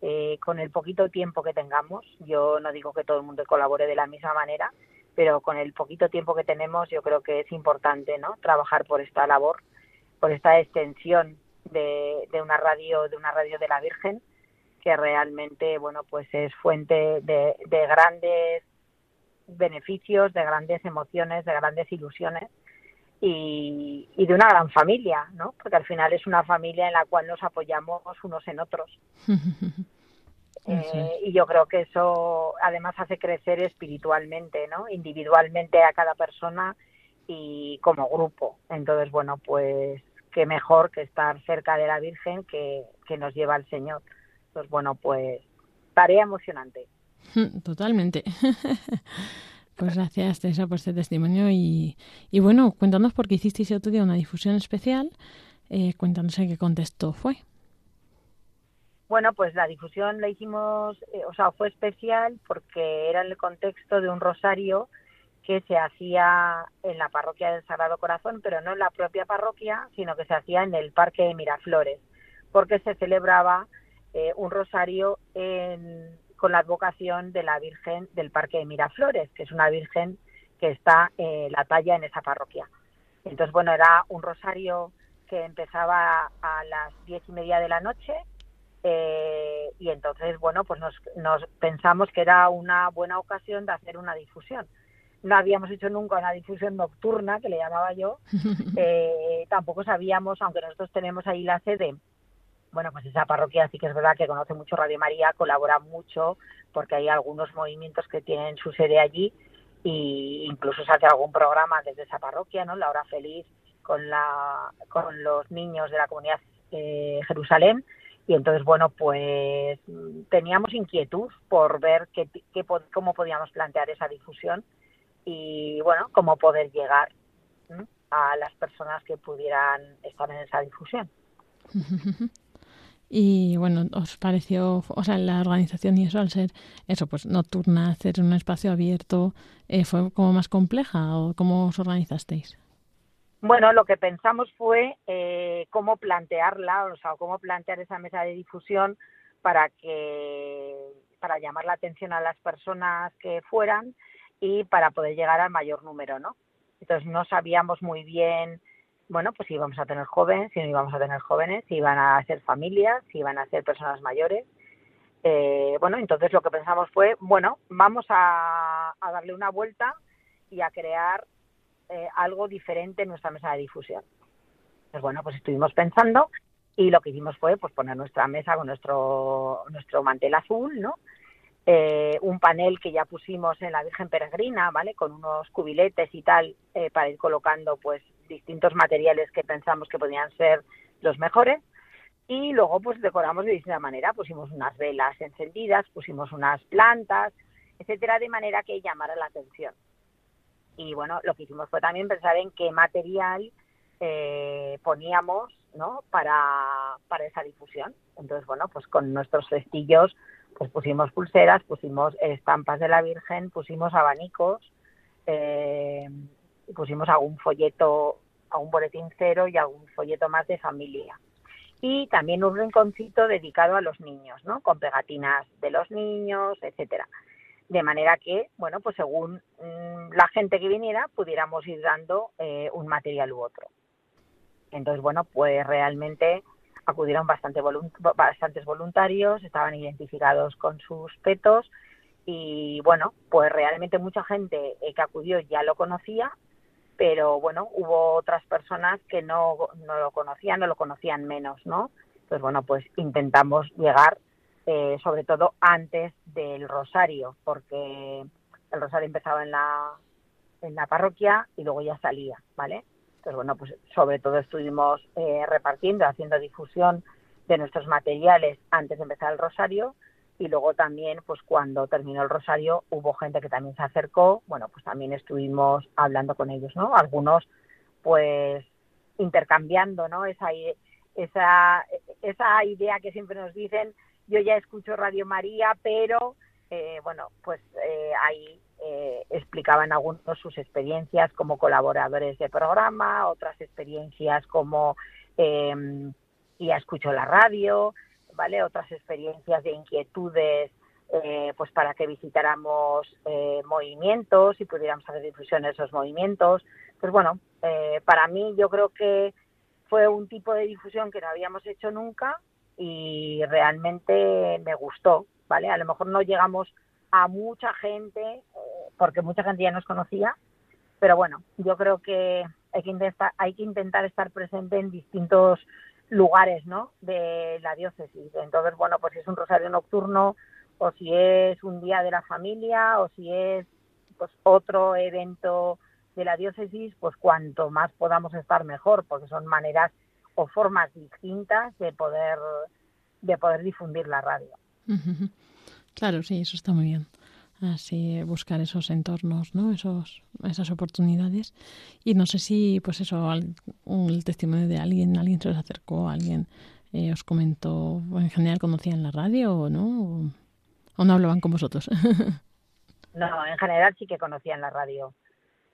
eh, con el poquito tiempo que tengamos. Yo no digo que todo el mundo colabore de la misma manera, pero con el poquito tiempo que tenemos yo creo que es importante, ¿no? Trabajar por esta labor, por esta extensión de, de una radio, de una radio de la Virgen, que realmente, bueno, pues es fuente de, de grandes beneficios, de grandes emociones, de grandes ilusiones y, y, de una gran familia, ¿no? Porque al final es una familia en la cual nos apoyamos unos en otros. Eh, y yo creo que eso además hace crecer espiritualmente, ¿no? Individualmente a cada persona y como grupo. Entonces, bueno, pues qué mejor que estar cerca de la Virgen que, que nos lleva al Señor. Entonces, bueno, pues tarea emocionante. Totalmente. Pues gracias, Teresa, por este testimonio. Y, y bueno, cuéntanos por qué hicisteis el otro día una difusión especial. Eh, cuéntanos en qué contexto fue. Bueno, pues la difusión la hicimos, eh, o sea, fue especial porque era en el contexto de un rosario que se hacía en la parroquia del Sagrado Corazón, pero no en la propia parroquia, sino que se hacía en el Parque de Miraflores, porque se celebraba eh, un rosario en, con la advocación de la Virgen del Parque de Miraflores, que es una Virgen que está eh, la talla en esa parroquia. Entonces, bueno, era un rosario que empezaba a las diez y media de la noche Eh, y entonces, bueno, pues nos, nos pensamos que era una buena ocasión de hacer una difusión. No habíamos hecho nunca una difusión nocturna, que le llamaba yo. Eh, tampoco sabíamos, aunque nosotros tenemos ahí la sede, bueno, pues esa parroquia sí que es verdad que conoce mucho Radio María, colabora mucho, porque hay algunos movimientos que tienen su sede allí y incluso se hace algún programa desde esa parroquia, ¿no? La hora feliz con la con los niños de la comunidad eh, Jerusalén. Y entonces bueno pues teníamos inquietud por ver qué, qué, cómo podíamos plantear esa difusión y bueno cómo poder llegar a las personas que pudieran estar en esa difusión y bueno os pareció o sea la organización y eso al ser eso pues nocturna hacer un espacio abierto eh, fue como más compleja o cómo os organizasteis bueno, lo que pensamos fue eh, cómo plantearla, o sea, cómo plantear esa mesa de difusión para que para llamar la atención a las personas que fueran y para poder llegar al mayor número, ¿no? Entonces no sabíamos muy bien, bueno, pues si íbamos a tener jóvenes, si no íbamos a tener jóvenes, si iban a ser familias, si iban a ser personas mayores. Eh, bueno, entonces lo que pensamos fue, bueno, vamos a, a darle una vuelta y a crear eh, algo diferente en nuestra mesa de difusión. Pues bueno, pues estuvimos pensando y lo que hicimos fue pues poner nuestra mesa con nuestro nuestro mantel azul, ¿no? Eh, un panel que ya pusimos en la Virgen Peregrina, ¿vale? Con unos cubiletes y tal eh, para ir colocando pues distintos materiales que pensamos que podían ser los mejores y luego pues decoramos de distinta manera, pusimos unas velas encendidas, pusimos unas plantas, etcétera, de manera que llamara la atención y bueno, lo que hicimos fue también pensar en qué material eh, poníamos ¿no? para, para esa difusión. Entonces, bueno, pues con nuestros cestillos pues pusimos pulseras, pusimos estampas de la Virgen, pusimos abanicos, eh, pusimos algún folleto, algún boletín cero y algún folleto más de familia. Y también un rinconcito dedicado a los niños, ¿no? Con pegatinas de los niños, etcétera de manera que, bueno, pues según mm, la gente que viniera, pudiéramos ir dando eh, un material u otro. Entonces, bueno, pues realmente acudieron bastante bastantes voluntarios, estaban identificados con sus petos y, bueno, pues realmente mucha gente eh, que acudió ya lo conocía, pero, bueno, hubo otras personas que no, no lo conocían o lo conocían menos, ¿no? Entonces, bueno, pues intentamos llegar eh, sobre todo antes del rosario, porque el rosario empezaba en la, en la parroquia y luego ya salía, ¿vale? Entonces, bueno, pues sobre todo estuvimos eh, repartiendo, haciendo difusión de nuestros materiales antes de empezar el rosario y luego también, pues cuando terminó el rosario, hubo gente que también se acercó, bueno, pues también estuvimos hablando con ellos, ¿no? Algunos, pues, intercambiando, ¿no? Esa, esa, esa idea que siempre nos dicen yo ya escucho Radio María, pero eh, bueno, pues eh, ahí eh, explicaban algunos sus experiencias como colaboradores de programa, otras experiencias como em, ya escucho la radio, ¿vale? Otras experiencias de inquietudes pues para que visitáramos movimientos y pudiéramos hacer difusión de esos movimientos. Pues bueno, para mí yo creo que fue un tipo de difusión que no habíamos hecho nunca y realmente me gustó, ¿vale? A lo mejor no llegamos a mucha gente, eh, porque mucha gente ya nos conocía, pero bueno, yo creo que hay que intentar, hay que intentar estar presente en distintos lugares, ¿no? De la diócesis. Entonces, bueno, pues si es un rosario nocturno, o si es un día de la familia, o si es pues otro evento de la diócesis, pues cuanto más podamos estar mejor, porque son maneras o formas distintas de poder de poder difundir la radio. Claro, sí, eso está muy bien. Así buscar esos entornos, ¿no? Esos, esas oportunidades. Y no sé si, pues eso, el testimonio de alguien, alguien se os acercó, alguien eh, os comentó, en general conocían la radio o no, o no hablaban con vosotros. no, en general sí que conocían la radio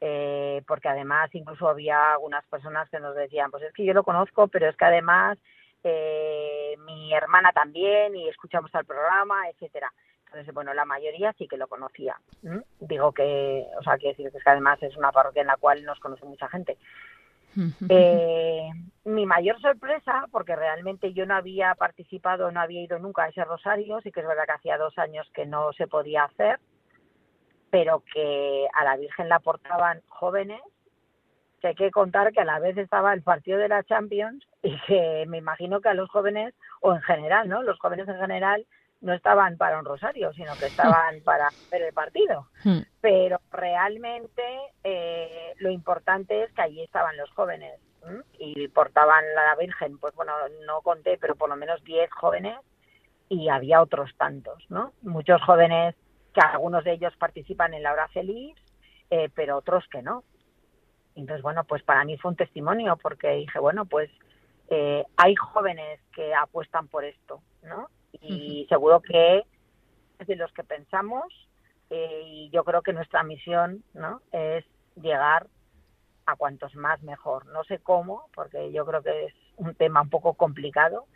eh, porque además incluso había algunas personas que nos decían, pues es que yo lo conozco, pero es que además eh, mi hermana también y escuchamos el programa, etcétera. Entonces, bueno, la mayoría sí que lo conocía. Digo que, o sea, quiero decir que, es que además es una parroquia en la cual nos conoce mucha gente. Eh, mi mayor sorpresa, porque realmente yo no había participado, no había ido nunca a ese rosario, sí que es verdad que hacía dos años que no se podía hacer, pero que a la Virgen la portaban jóvenes, que hay que contar que a la vez estaba el partido de la Champions y que me imagino que a los jóvenes, o en general, ¿no? Los jóvenes en general no estaban para un rosario, sino que estaban para ver el partido. Hmm. Pero realmente eh, lo importante es que allí estaban los jóvenes ¿m? y portaban a la Virgen, pues bueno, no conté, pero por lo menos 10 jóvenes y había otros tantos, ¿no? Muchos jóvenes que algunos de ellos participan en la hora feliz, eh, pero otros que no. Entonces, bueno, pues para mí fue un testimonio porque dije, bueno, pues eh, hay jóvenes que apuestan por esto, ¿no? Y seguro que es de los que pensamos eh, y yo creo que nuestra misión, ¿no? Es llegar a cuantos más mejor. No sé cómo, porque yo creo que es un tema un poco complicado,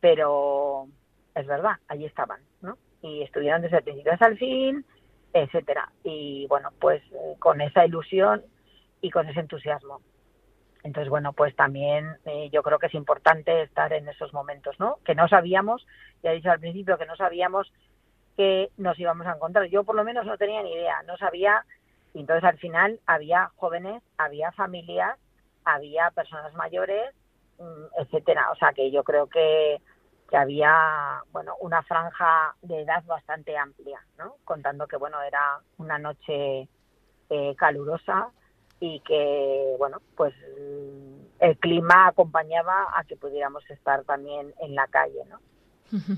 pero es verdad, allí estaban, ¿no? Y estuvieron desde el principio hasta el fin, etcétera. Y bueno, pues eh, con esa ilusión y con ese entusiasmo. Entonces, bueno, pues también eh, yo creo que es importante estar en esos momentos, ¿no? Que no sabíamos, ya he dicho al principio que no sabíamos que nos íbamos a encontrar. Yo por lo menos no tenía ni idea, no sabía. Y entonces al final había jóvenes, había familias, había personas mayores, mm, etcétera. O sea que yo creo que, que había, bueno, una franja de edad bastante amplia, ¿no? Contando que, bueno, era una noche eh, calurosa y que, bueno, pues el clima acompañaba a que pudiéramos estar también en la calle, ¿no?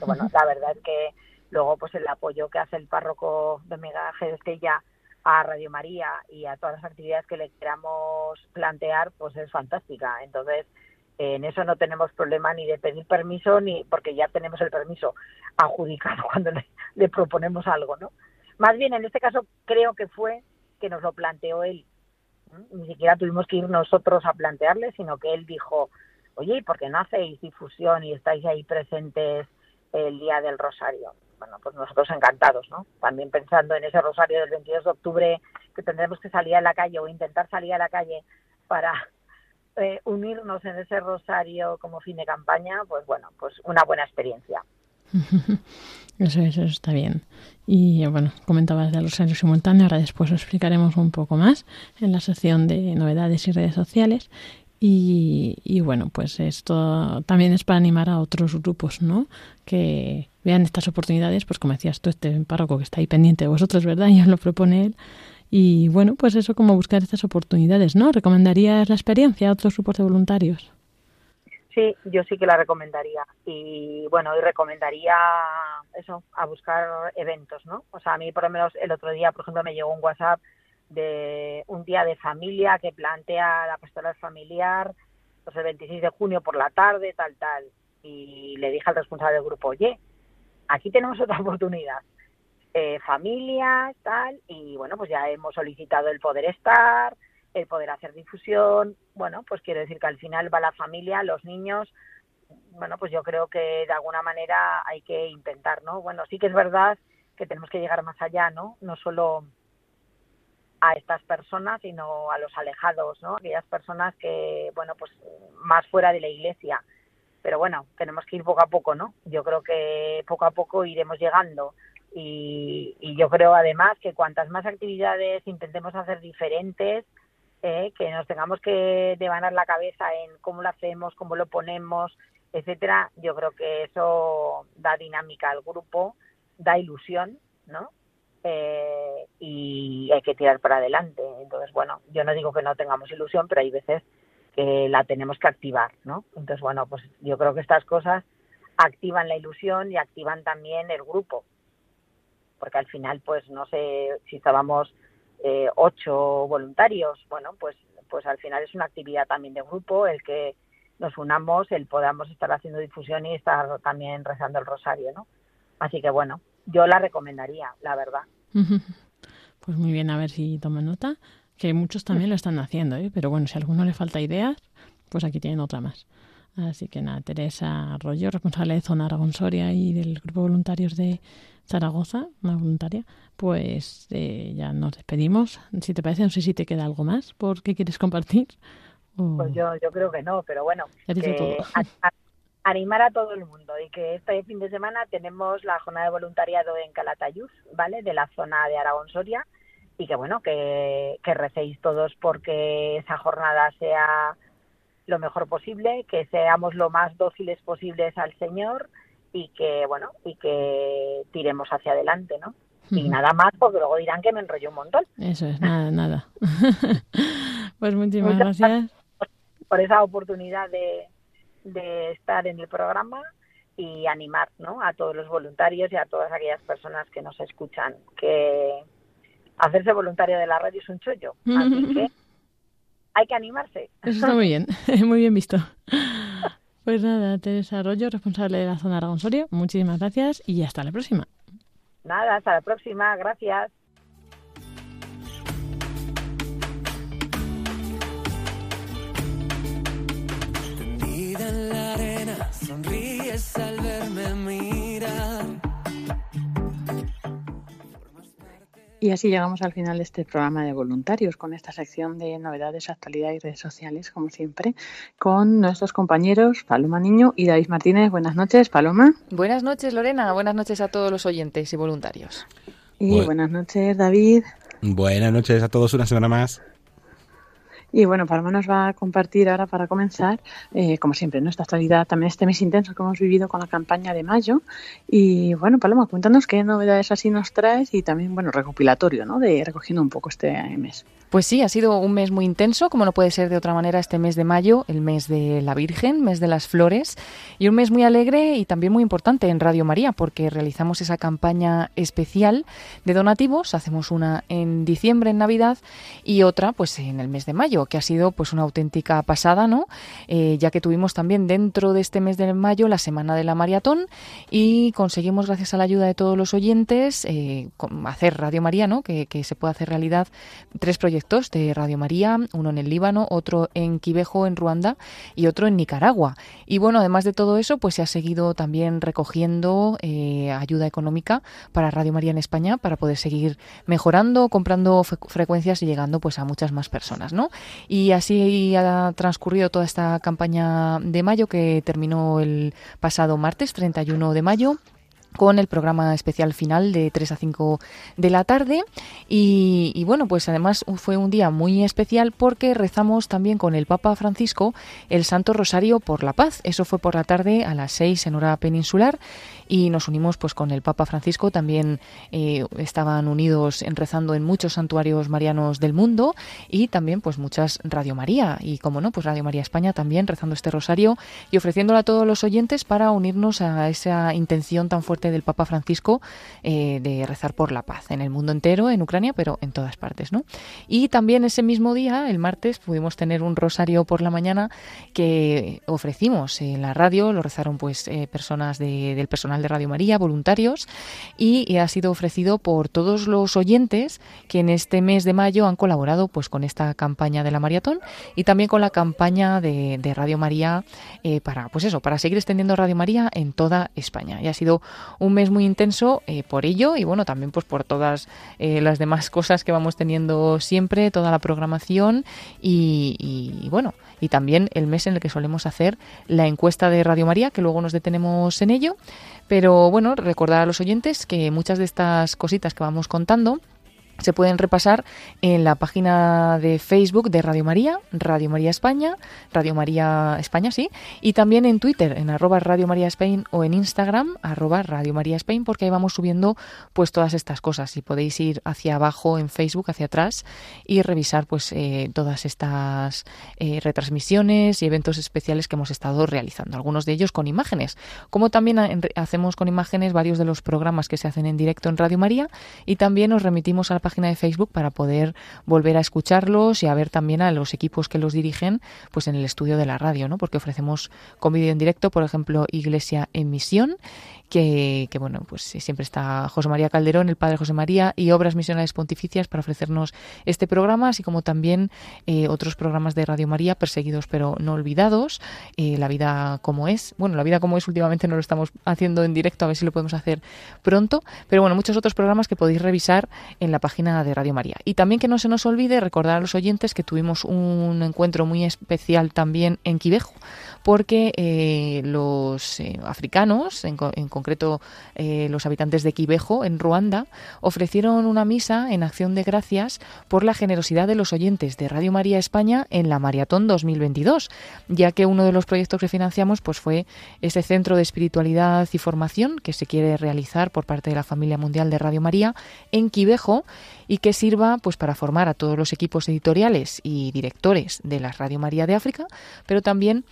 Bueno, la verdad es que luego pues el apoyo que hace el párroco de Megaje de Estella a Radio María y a todas las actividades que le queramos plantear, pues es fantástica. Entonces, en eso no tenemos problema ni de pedir permiso, ni porque ya tenemos el permiso adjudicado cuando le proponemos algo, ¿no? Más bien, en este caso, creo que fue que nos lo planteó él. Ni siquiera tuvimos que ir nosotros a plantearle, sino que él dijo, oye, ¿y por qué no hacéis difusión y estáis ahí presentes el día del Rosario? Bueno, pues nosotros encantados, ¿no? También pensando en ese Rosario del 22 de octubre que tendremos que salir a la calle o intentar salir a la calle para eh, unirnos en ese Rosario como fin de campaña, pues bueno, pues una buena experiencia. Eso, eso está bien. Y bueno, comentabas de rosario simultáneo, ahora después lo explicaremos un poco más en la sección de novedades y redes sociales. Y, y bueno, pues esto también es para animar a otros grupos, ¿no? Que vean estas oportunidades, pues como decías tú, este párroco que está ahí pendiente de vosotros, ¿verdad? Y os lo propone él. Y bueno, pues eso como buscar estas oportunidades, ¿no? ¿Recomendarías la experiencia a otros grupos de voluntarios? Sí, yo sí que la recomendaría. Y bueno, y recomendaría eso, a buscar eventos, ¿no? O sea, a mí por lo menos el otro día, por ejemplo, me llegó un WhatsApp de un día de familia que plantea la pastoral familiar, pues el 26 de junio por la tarde, tal, tal. Y le dije al responsable del grupo, oye, aquí tenemos otra oportunidad. Eh, familias, tal, y bueno, pues ya hemos solicitado el poder estar, el poder hacer difusión. Bueno, pues quiero decir que al final va la familia, los niños. Bueno, pues yo creo que de alguna manera hay que intentar, ¿no? Bueno, sí que es verdad que tenemos que llegar más allá, ¿no? No solo a estas personas, sino a los alejados, ¿no? Aquellas personas que, bueno, pues más fuera de la iglesia. Pero bueno, tenemos que ir poco a poco, ¿no? Yo creo que poco a poco iremos llegando. Y, y yo creo además que cuantas más actividades intentemos hacer diferentes, eh, que nos tengamos que devanar la cabeza en cómo lo hacemos, cómo lo ponemos, etcétera, yo creo que eso da dinámica al grupo, da ilusión, ¿no? Eh, y hay que tirar para adelante. Entonces, bueno, yo no digo que no tengamos ilusión, pero hay veces que la tenemos que activar, ¿no? Entonces, bueno, pues yo creo que estas cosas activan la ilusión y activan también el grupo, porque al final, pues no sé si estábamos eh, ocho voluntarios, bueno, pues, pues al final es una actividad también de grupo el que nos unamos, el podamos estar haciendo difusión y estar también rezando el rosario, ¿no? Así que bueno, yo la recomendaría, la verdad. Pues muy bien, a ver si toman nota, que muchos también lo están haciendo, ¿eh? pero bueno, si a alguno le falta ideas, pues aquí tienen otra más. Así que nada, Teresa Arroyo, responsable de Zona Aragón Soria y del Grupo de Voluntarios de Zaragoza, una voluntaria, pues eh, ya nos despedimos. Si te parece, no sé si te queda algo más, ¿por qué quieres compartir? Pues yo, yo creo que no, pero bueno, que a- animar a todo el mundo y que este fin de semana tenemos la jornada de voluntariado en Calatayud, ¿vale? De la zona de Aragón Soria y que bueno, que, que recéis todos porque esa jornada sea lo mejor posible, que seamos lo más dóciles posibles al Señor y que bueno, y que tiremos hacia adelante, ¿no? Y nada más, porque luego dirán que me enrollo un montón. Eso es, nada, nada. pues muchísimas Muchas gracias. por esa oportunidad de, de estar en el programa y animar ¿no? a todos los voluntarios y a todas aquellas personas que nos escuchan que hacerse voluntario de la radio es un chollo. Así que hay que animarse. Eso está muy bien, muy bien visto. Pues nada, Teresa Arroyo, responsable de la zona Aragón Soria, muchísimas gracias y hasta la próxima. Nada, hasta la próxima. Gracias. Tendida en la arena, sonríes al verme mirar. Y así llegamos al final de este programa de voluntarios con esta sección de novedades, actualidad y redes sociales, como siempre, con nuestros compañeros Paloma Niño y David Martínez. Buenas noches, Paloma. Buenas noches, Lorena. Buenas noches a todos los oyentes y voluntarios. Y buenas noches, David. Buenas noches a todos, una semana más. Y bueno, Paloma nos va a compartir ahora para comenzar, eh, como siempre, nuestra actualidad, también este mes intenso que hemos vivido con la campaña de mayo. Y bueno, Paloma, cuéntanos qué novedades así nos traes y también, bueno, recopilatorio, ¿no? De recogiendo un poco este mes. Pues sí, ha sido un mes muy intenso, como no puede ser de otra manera este mes de mayo, el mes de la Virgen, mes de las flores, y un mes muy alegre y también muy importante en Radio María, porque realizamos esa campaña especial de donativos, hacemos una en diciembre, en Navidad, y otra pues en el mes de mayo, que ha sido pues una auténtica pasada, ¿no? Eh, ya que tuvimos también dentro de este mes de mayo la Semana de la Maratón y conseguimos, gracias a la ayuda de todos los oyentes, eh, hacer Radio María, ¿no? Que, que se pueda hacer realidad tres proyectos de Radio María, uno en el Líbano, otro en Quivejo, en Ruanda, y otro en Nicaragua. Y bueno, además de todo eso, pues se ha seguido también recogiendo eh, ayuda económica para Radio María en España para poder seguir mejorando, comprando fre- frecuencias y llegando pues a muchas más personas, ¿no? Y así ha transcurrido toda esta campaña de mayo que terminó el pasado martes 31 de mayo con el programa especial final de 3 a 5 de la tarde. Y, bueno pues además fue un día muy especial porque rezamos también con el Papa Francisco el Santo Rosario por la Paz. Eso fue por la tarde a las 6 en hora peninsular y nos unimos pues con el Papa Francisco. También eh, estaban unidos rezando en muchos santuarios marianos del mundo y también pues muchas Radio María. Y como no pues Radio María España también rezando este rosario y ofreciéndolo a todos los oyentes para unirnos a esa intención tan fuerte del Papa Francisco eh, de rezar por la paz en el mundo entero, en Ucrania, pero en todas partes, ¿no? Y también ese mismo día, el martes, pudimos tener un rosario por la mañana que ofrecimos en la radio, lo rezaron pues eh, personas de- del personal de Radio María, voluntarios, y, ha sido ofrecido por todos los oyentes que en este mes de mayo han colaborado pues con esta campaña de la maratón y también con la campaña de, Radio María eh, para pues eso para seguir extendiendo Radio María en toda España. Y ha sido un mes muy intenso eh, por ello y bueno también pues por todas eh, las demás cosas que vamos teniendo siempre toda la programación y, bueno y también el mes en el que solemos hacer la encuesta de Radio María que luego nos detenemos en ello pero bueno recordar a los oyentes que muchas de estas cositas que vamos contando se pueden repasar en la página de Facebook de Radio María, Radio María España, Radio María España, sí, y también en Twitter, en arroba Radio María Spain o en Instagram, arroba Radio María Spain, porque ahí vamos subiendo pues todas estas cosas. Y podéis ir hacia abajo en Facebook, hacia atrás y revisar pues eh, todas estas eh, retransmisiones y eventos especiales que hemos estado realizando, algunos de ellos con imágenes, como también hacemos con imágenes varios de los programas que se hacen en directo en Radio María y también nos remitimos a la página de Facebook para poder volver a escucharlos y a ver también a los equipos que los dirigen pues en el estudio de la radio, ¿no? Porque ofrecemos con vídeo en directo, por ejemplo, Iglesia en Misión, que, que, bueno, pues siempre está José María Calderón, el padre José María, y Obras Misionales Pontificias para ofrecernos este programa, así como también eh, otros programas de Radio María, perseguidos pero no olvidados, eh, La vida como es. Bueno, La vida como es últimamente no lo estamos haciendo en directo, a ver si lo podemos hacer pronto, pero bueno, muchos otros programas que podéis revisar en la página de Radio María. Y también que no se nos olvide recordar a los oyentes que tuvimos un encuentro muy especial también en Quivejo, porque eh, los eh, africanos, en, concreto eh, los habitantes de Quivejo, en Ruanda, ofrecieron una misa en acción de gracias por la generosidad de los oyentes de Radio María España en la Maratón 2022, ya que uno de los proyectos que financiamos pues, fue ese centro de espiritualidad y formación que se quiere realizar por parte de la familia mundial de Radio María en Quivejo y que sirva pues para formar a todos los equipos editoriales y directores de la Radio María de África, pero también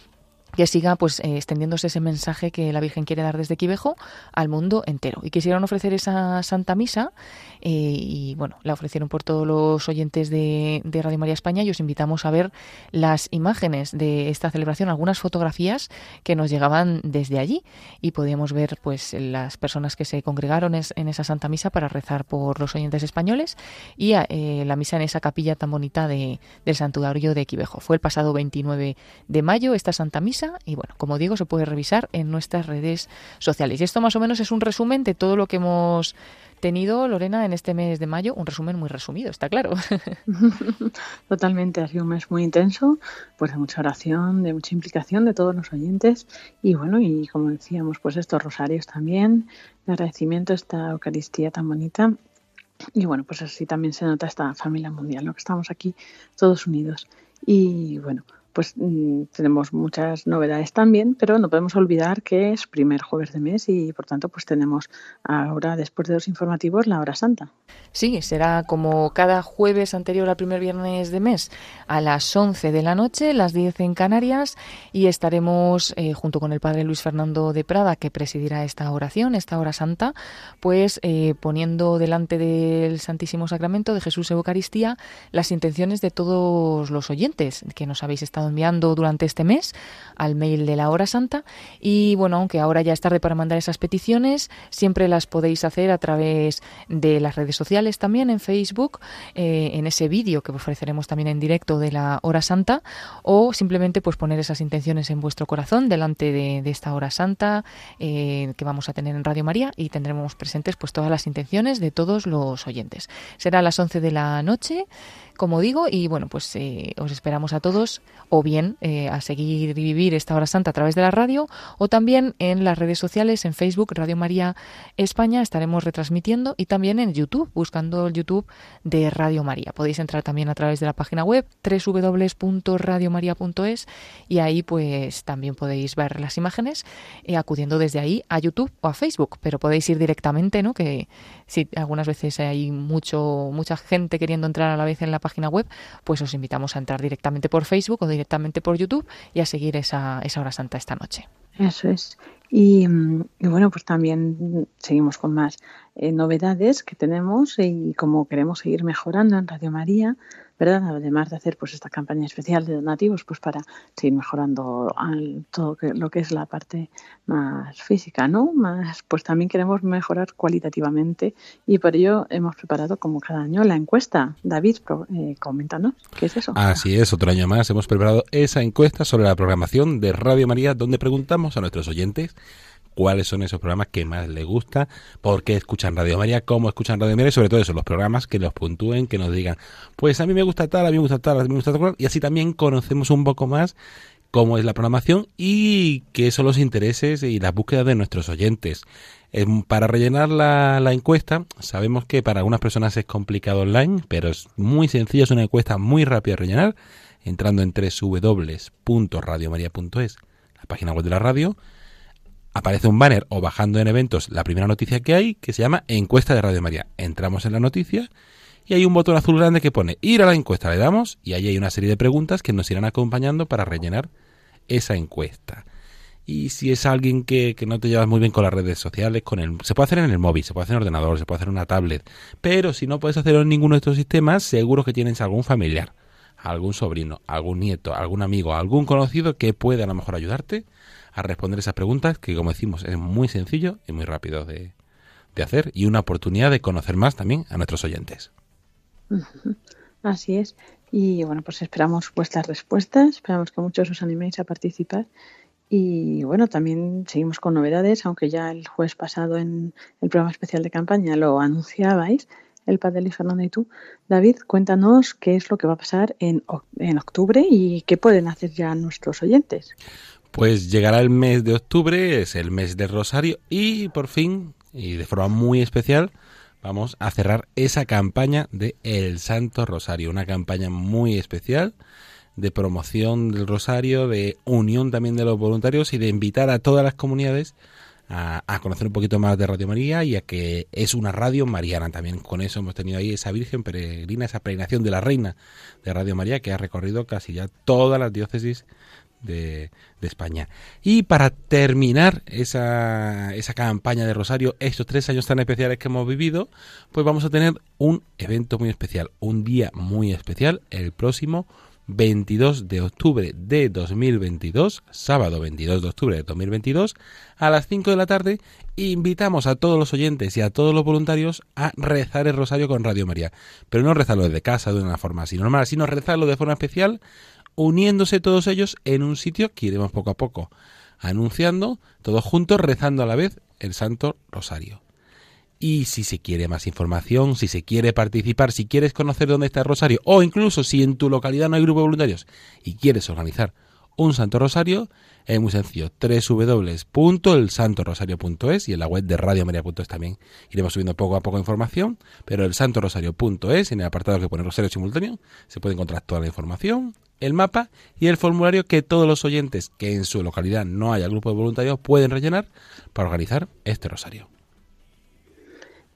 que siga pues eh, extendiéndose ese mensaje que la Virgen quiere dar desde Quivejo al mundo entero. Y quisieron ofrecer esa Santa Misa eh, y bueno, la ofrecieron por todos los oyentes de, de, Radio María España y os invitamos a ver las imágenes de esta celebración, algunas fotografías que nos llegaban desde allí y podíamos ver pues las personas que se congregaron en esa Santa Misa para rezar por los oyentes españoles y eh, la misa en esa capilla tan bonita de, del santuario de Quivejo. Fue el pasado 29 de mayo esta Santa Misa y bueno, como digo, se puede revisar en nuestras redes sociales. Y esto más o menos es un resumen de todo lo que hemos tenido, Lorena, en este mes de mayo, un resumen muy resumido, está claro. Totalmente, ha sido un mes muy intenso, pues de mucha oración, de mucha implicación de todos los oyentes y bueno, y como decíamos, pues estos rosarios también, de agradecimiento esta Eucaristía tan bonita y bueno, pues así también se nota esta familia mundial, lo que estamos aquí todos unidos. Y bueno, pues mm, tenemos muchas novedades también, pero no podemos olvidar que es primer jueves de mes y por tanto pues tenemos ahora después de los informativos la hora santa. Sí, será como cada jueves anterior al primer viernes de mes a las 11 de la noche, las 10 en Canarias y estaremos eh, junto con el padre Luis Fernando de Prada que presidirá esta oración, esta hora santa, pues eh, poniendo delante del Santísimo Sacramento de Jesús Eucaristía las intenciones de todos los oyentes que nos habéis estado enviando durante este mes al mail de la hora santa y bueno, aunque ahora ya es tarde para mandar esas peticiones, siempre las podéis hacer a través de las redes sociales también en Facebook, eh, en ese vídeo que ofreceremos también en directo de la hora santa o simplemente pues poner esas intenciones en vuestro corazón delante de, esta hora santa eh, que vamos a tener en Radio María y tendremos presentes pues todas las intenciones de todos los oyentes. Será a las 11 de la noche como digo, y bueno, pues eh, os esperamos a todos, o bien eh, a seguir y vivir esta hora santa a través de la radio, o también en las redes sociales, en Facebook, Radio María España, estaremos retransmitiendo, y también en YouTube, buscando el YouTube de Radio María. Podéis entrar también a través de la página web www.radiomaria.es y ahí pues también podéis ver las imágenes eh, acudiendo desde ahí a YouTube o a Facebook, pero podéis ir directamente, ¿no? Que si algunas veces hay mucho mucha gente queriendo entrar a la vez en la página web, pues os invitamos a entrar directamente por Facebook o directamente por YouTube y a seguir esa, esa hora santa esta noche. Eso es. Y, bueno, pues también seguimos con más eh, novedades que tenemos y como queremos seguir mejorando en Radio María, ¿verdad? Además de hacer pues esta campaña especial de donativos, pues para seguir mejorando todo lo que es la parte más física, ¿no? Más, pues también queremos mejorar cualitativamente y por ello hemos preparado como cada año la encuesta. David, eh, coméntanos, ¿qué es eso? Así es, otro año más hemos preparado esa encuesta sobre la programación de Radio María, donde preguntamos a nuestros oyentes cuáles son esos programas que más les gusta, por qué escuchan Radio María, cómo escuchan Radio María y sobre todo eso, los programas que los puntúen, que nos digan, pues a mí me gusta tal, a mí me gusta tal, a mí me gusta tal, y así también conocemos un poco más cómo es la programación y qué son los intereses y las búsquedas de nuestros oyentes. Em, para rellenar la, encuesta, sabemos que para algunas personas es complicado online, pero es muy sencillo, es una encuesta muy rápida de rellenar, entrando en www.radiomaria.es, la página web de la radio, aparece un banner o bajando en eventos la primera noticia que hay que se llama encuesta de Radio María. Entramos en la noticia y hay un botón azul grande que pone ir a la encuesta, le damos y ahí hay una serie de preguntas que nos irán acompañando para rellenar esa encuesta. Y si es alguien que, que, no te llevas muy bien con las redes sociales, con el, se puede hacer en el móvil, se puede hacer en el ordenador, se puede hacer en una tablet. Pero si no puedes hacerlo en ninguno de estos sistemas, seguro que tienes algún familiar, algún sobrino, algún nieto, algún amigo, algún conocido que puede a lo mejor ayudarte a responder esas preguntas que, como decimos, es muy sencillo y muy rápido de, de hacer y una oportunidad de conocer más también a nuestros oyentes. Así es. Y bueno, pues esperamos vuestras respuestas, esperamos que muchos os animéis a participar. Y bueno, también seguimos con novedades, aunque ya el jueves pasado en el programa especial de campaña lo anunciabais. el padre y Fernando y tú. David, cuéntanos qué es lo que va a pasar en, en octubre y qué pueden hacer ya nuestros oyentes. Pues llegará el mes de octubre, es el mes del Rosario y por fin, y de forma muy especial, vamos a cerrar esa campaña de El Santo Rosario, una campaña muy especial de promoción del Rosario, de unión también de los voluntarios y de invitar a todas las comunidades a, a, conocer un poquito más de Radio María y a que es una radio mariana. También con eso hemos tenido ahí esa Virgen peregrina, esa peregrinación de la Reina de Radio María que ha recorrido casi ya todas las diócesis de, España. Y para terminar esa, esa campaña de Rosario, estos tres años tan especiales que hemos vivido, pues vamos a tener un evento muy especial, un día muy especial, el próximo 22 de octubre de 2022, sábado 22 de octubre de 2022, a las 5 de la tarde, invitamos a todos los oyentes y a todos los voluntarios a rezar el rosario con Radio María. Pero no rezarlo desde casa de una forma así normal, sino rezarlo de forma especial, uniéndose todos ellos en un sitio que iremos poco a poco anunciando, todos juntos rezando a la vez el Santo Rosario. Y si se quiere más información, si se quiere participar, si quieres conocer dónde está el Rosario, o incluso si en tu localidad no hay grupo de voluntarios y quieres organizar un Santo Rosario, es muy sencillo, www.elsantorosario.es y en la web de radiomaria.es también iremos subiendo poco a poco información, pero el santorosario.es, en el apartado que pone Rosario Simultáneo, se puede encontrar toda la información, el mapa y el formulario que todos los oyentes que en su localidad no haya grupo de voluntarios pueden rellenar para organizar este Rosario.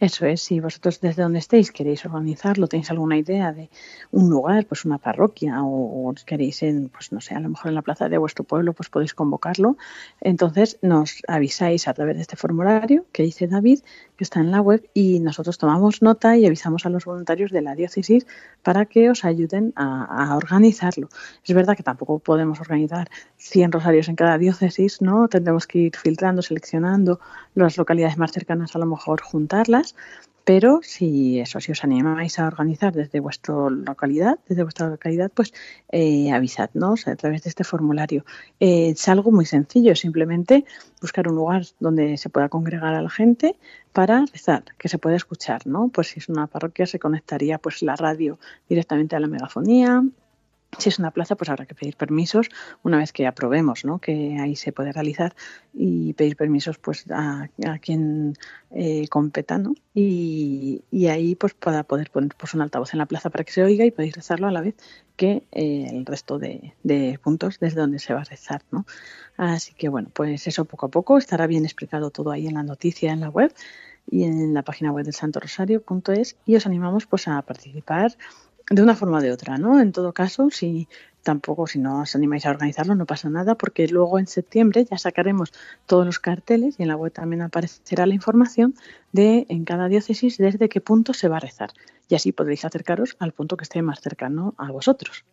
Eso es, si vosotros desde donde estéis queréis organizarlo, tenéis alguna idea de un lugar, pues una parroquia, o, o, queréis en, pues no sé, a lo mejor en la plaza de vuestro pueblo, pues podéis convocarlo. Entonces nos avisáis a través de este formulario que dice David, que está en la web, y nosotros tomamos nota y avisamos a los voluntarios de la diócesis para que os ayuden a, organizarlo. Es verdad que tampoco podemos organizar 100 rosarios en cada diócesis, ¿no? Tendremos que ir filtrando, seleccionando las localidades más cercanas, a lo mejor juntarlas pero si eso, si os animáis a organizar desde vuestra localidad, desde vuestra localidad, pues eh, avisadnos a través de este formulario. Eh, es algo muy sencillo, simplemente buscar un lugar donde se pueda congregar a la gente para rezar, que se pueda escuchar, ¿no? Pues si es una parroquia se conectaría pues la radio directamente a la megafonía, si es una plaza, pues habrá que pedir permisos una vez que aprobemos, ¿no? Que ahí se puede realizar y pedir permisos, pues a, quien eh, competa, ¿no? Y, ahí, pues para poder poner pues, un altavoz en la plaza para que se oiga y podéis rezarlo a la vez que eh, el resto de, de, puntos desde donde se va a rezar, ¿no? Así que bueno, pues eso poco a poco estará bien explicado todo ahí en la noticia, en la web y en la página web del Santo Rosario.es y os animamos pues a participar de una forma o de otra, ¿no? En todo caso, si tampoco, si no os animáis a organizarlo, no pasa nada, porque luego en septiembre ya sacaremos todos los carteles y en la web también aparecerá la información de en cada diócesis desde qué punto se va a rezar. Y así podréis acercaros al punto que esté más cercano a vosotros.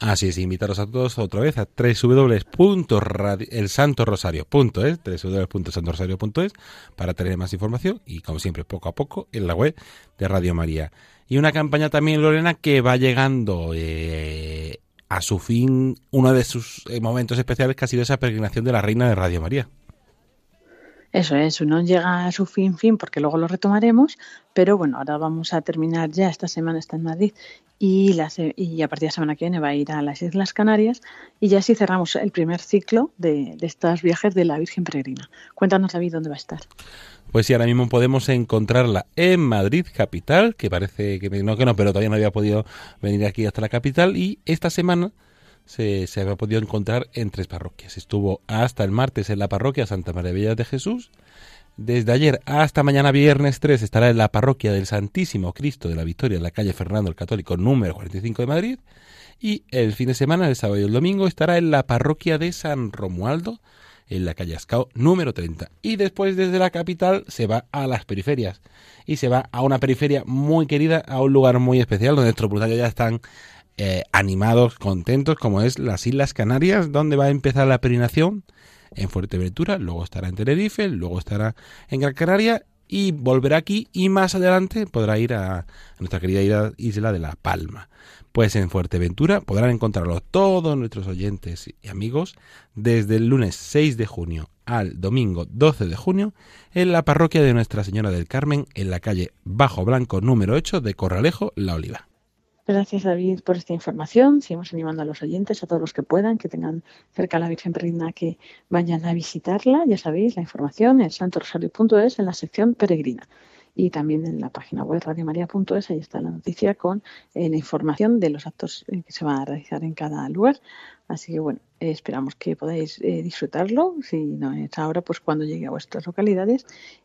Así es, invitaros a todos otra vez a www.elsantorosario.es, www.santorosario.es para tener más información y como siempre poco a poco en la web de Radio María. Y una campaña también, Lorena, que va llegando eh, a su fin, uno de sus eh, momentos especiales que ha sido esa peregrinación de la Reina de Radio María. Eso es, no llega a su fin, fin, porque luego lo retomaremos, pero bueno, ahora vamos a terminar ya, esta semana está en Madrid y, la, y a partir de la semana que viene va a ir a las Islas Canarias y ya así cerramos el primer ciclo de, de estos viajes de la Virgen Peregrina. Cuéntanos, David, dónde va a estar. Pues sí, ahora mismo podemos encontrarla en Madrid capital, que parece que no, que no, pero todavía no había podido venir aquí hasta la capital y esta semana se, se había podido encontrar en tres parroquias. Estuvo hasta el martes en la parroquia Santa María de Jesús. Desde ayer hasta mañana viernes 3 estará en la parroquia del Santísimo Cristo de la Victoria en la calle Fernando el Católico número 45 de Madrid. Y el fin de semana, el sábado y el domingo, estará en la parroquia de San Romualdo en la calle Ascao número 30. Y después desde la capital se va a las periferias. Y se va a una periferia muy querida, a un lugar muy especial donde nuestros voluntarios ya están eh, animados, contentos, como es las Islas Canarias, donde va a empezar la peregrinación en Fuerteventura, luego estará en Tenerife, luego estará en Gran Canaria y volverá aquí y más adelante podrá ir a, nuestra querida isla de La Palma. Pues en Fuerteventura podrán encontrarlo todos nuestros oyentes y amigos desde el lunes 6 de junio al domingo 12 de junio en la parroquia de Nuestra Señora del Carmen en la calle Bajo Blanco número 8 de Corralejo, La Oliva. Gracias David por esta información. Seguimos animando a los oyentes, a todos los que puedan, que tengan cerca a la Virgen Peregrina, que vayan a visitarla. Ya sabéis, la información en santorosario.es en la sección peregrina. Y también en la página web radiomaria.es, ahí está la noticia con eh, la información de los actos eh, que se van a realizar en cada lugar. Así que bueno, eh, esperamos que podáis disfrutarlo, si no es ahora, pues cuando llegue a vuestras localidades.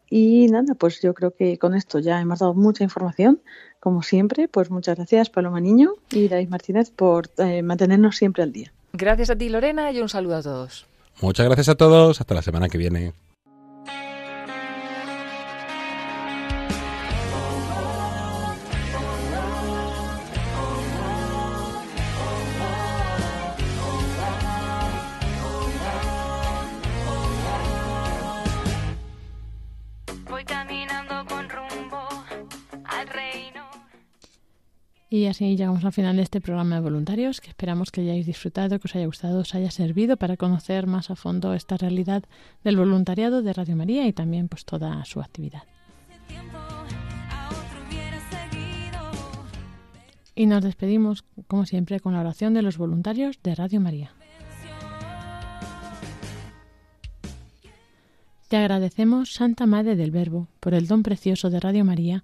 Y nada, pues yo creo que con esto ya hemos dado mucha información, como siempre. Pues muchas gracias, Paloma Niño y David Martínez, por eh, mantenernos siempre al día. Gracias a ti, Lorena, y un saludo a todos. Muchas gracias a todos, hasta la semana que viene. Y así llegamos al final de este programa de voluntarios, que esperamos que hayáis disfrutado, que os haya gustado, os haya servido para conocer más a fondo esta realidad del voluntariado de Radio María y también pues toda su actividad. Y nos despedimos, como siempre, con la oración de los voluntarios de Radio María. Te agradecemos, Santa Madre del Verbo, por el don precioso de Radio María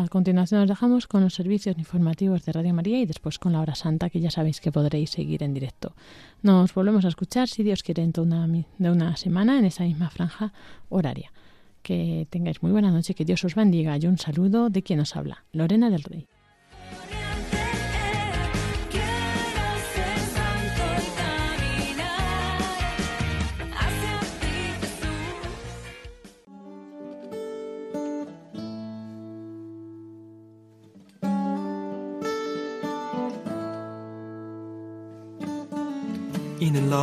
A continuación nos dejamos con los servicios informativos de Radio María y después con la hora santa que ya sabéis que podréis seguir en directo. Nos volvemos a escuchar si Dios quiere dentro de una semana en esa misma franja horaria. Que tengáis muy buena noche, que Dios os bendiga y un saludo de quien os habla, Lorena del Rey.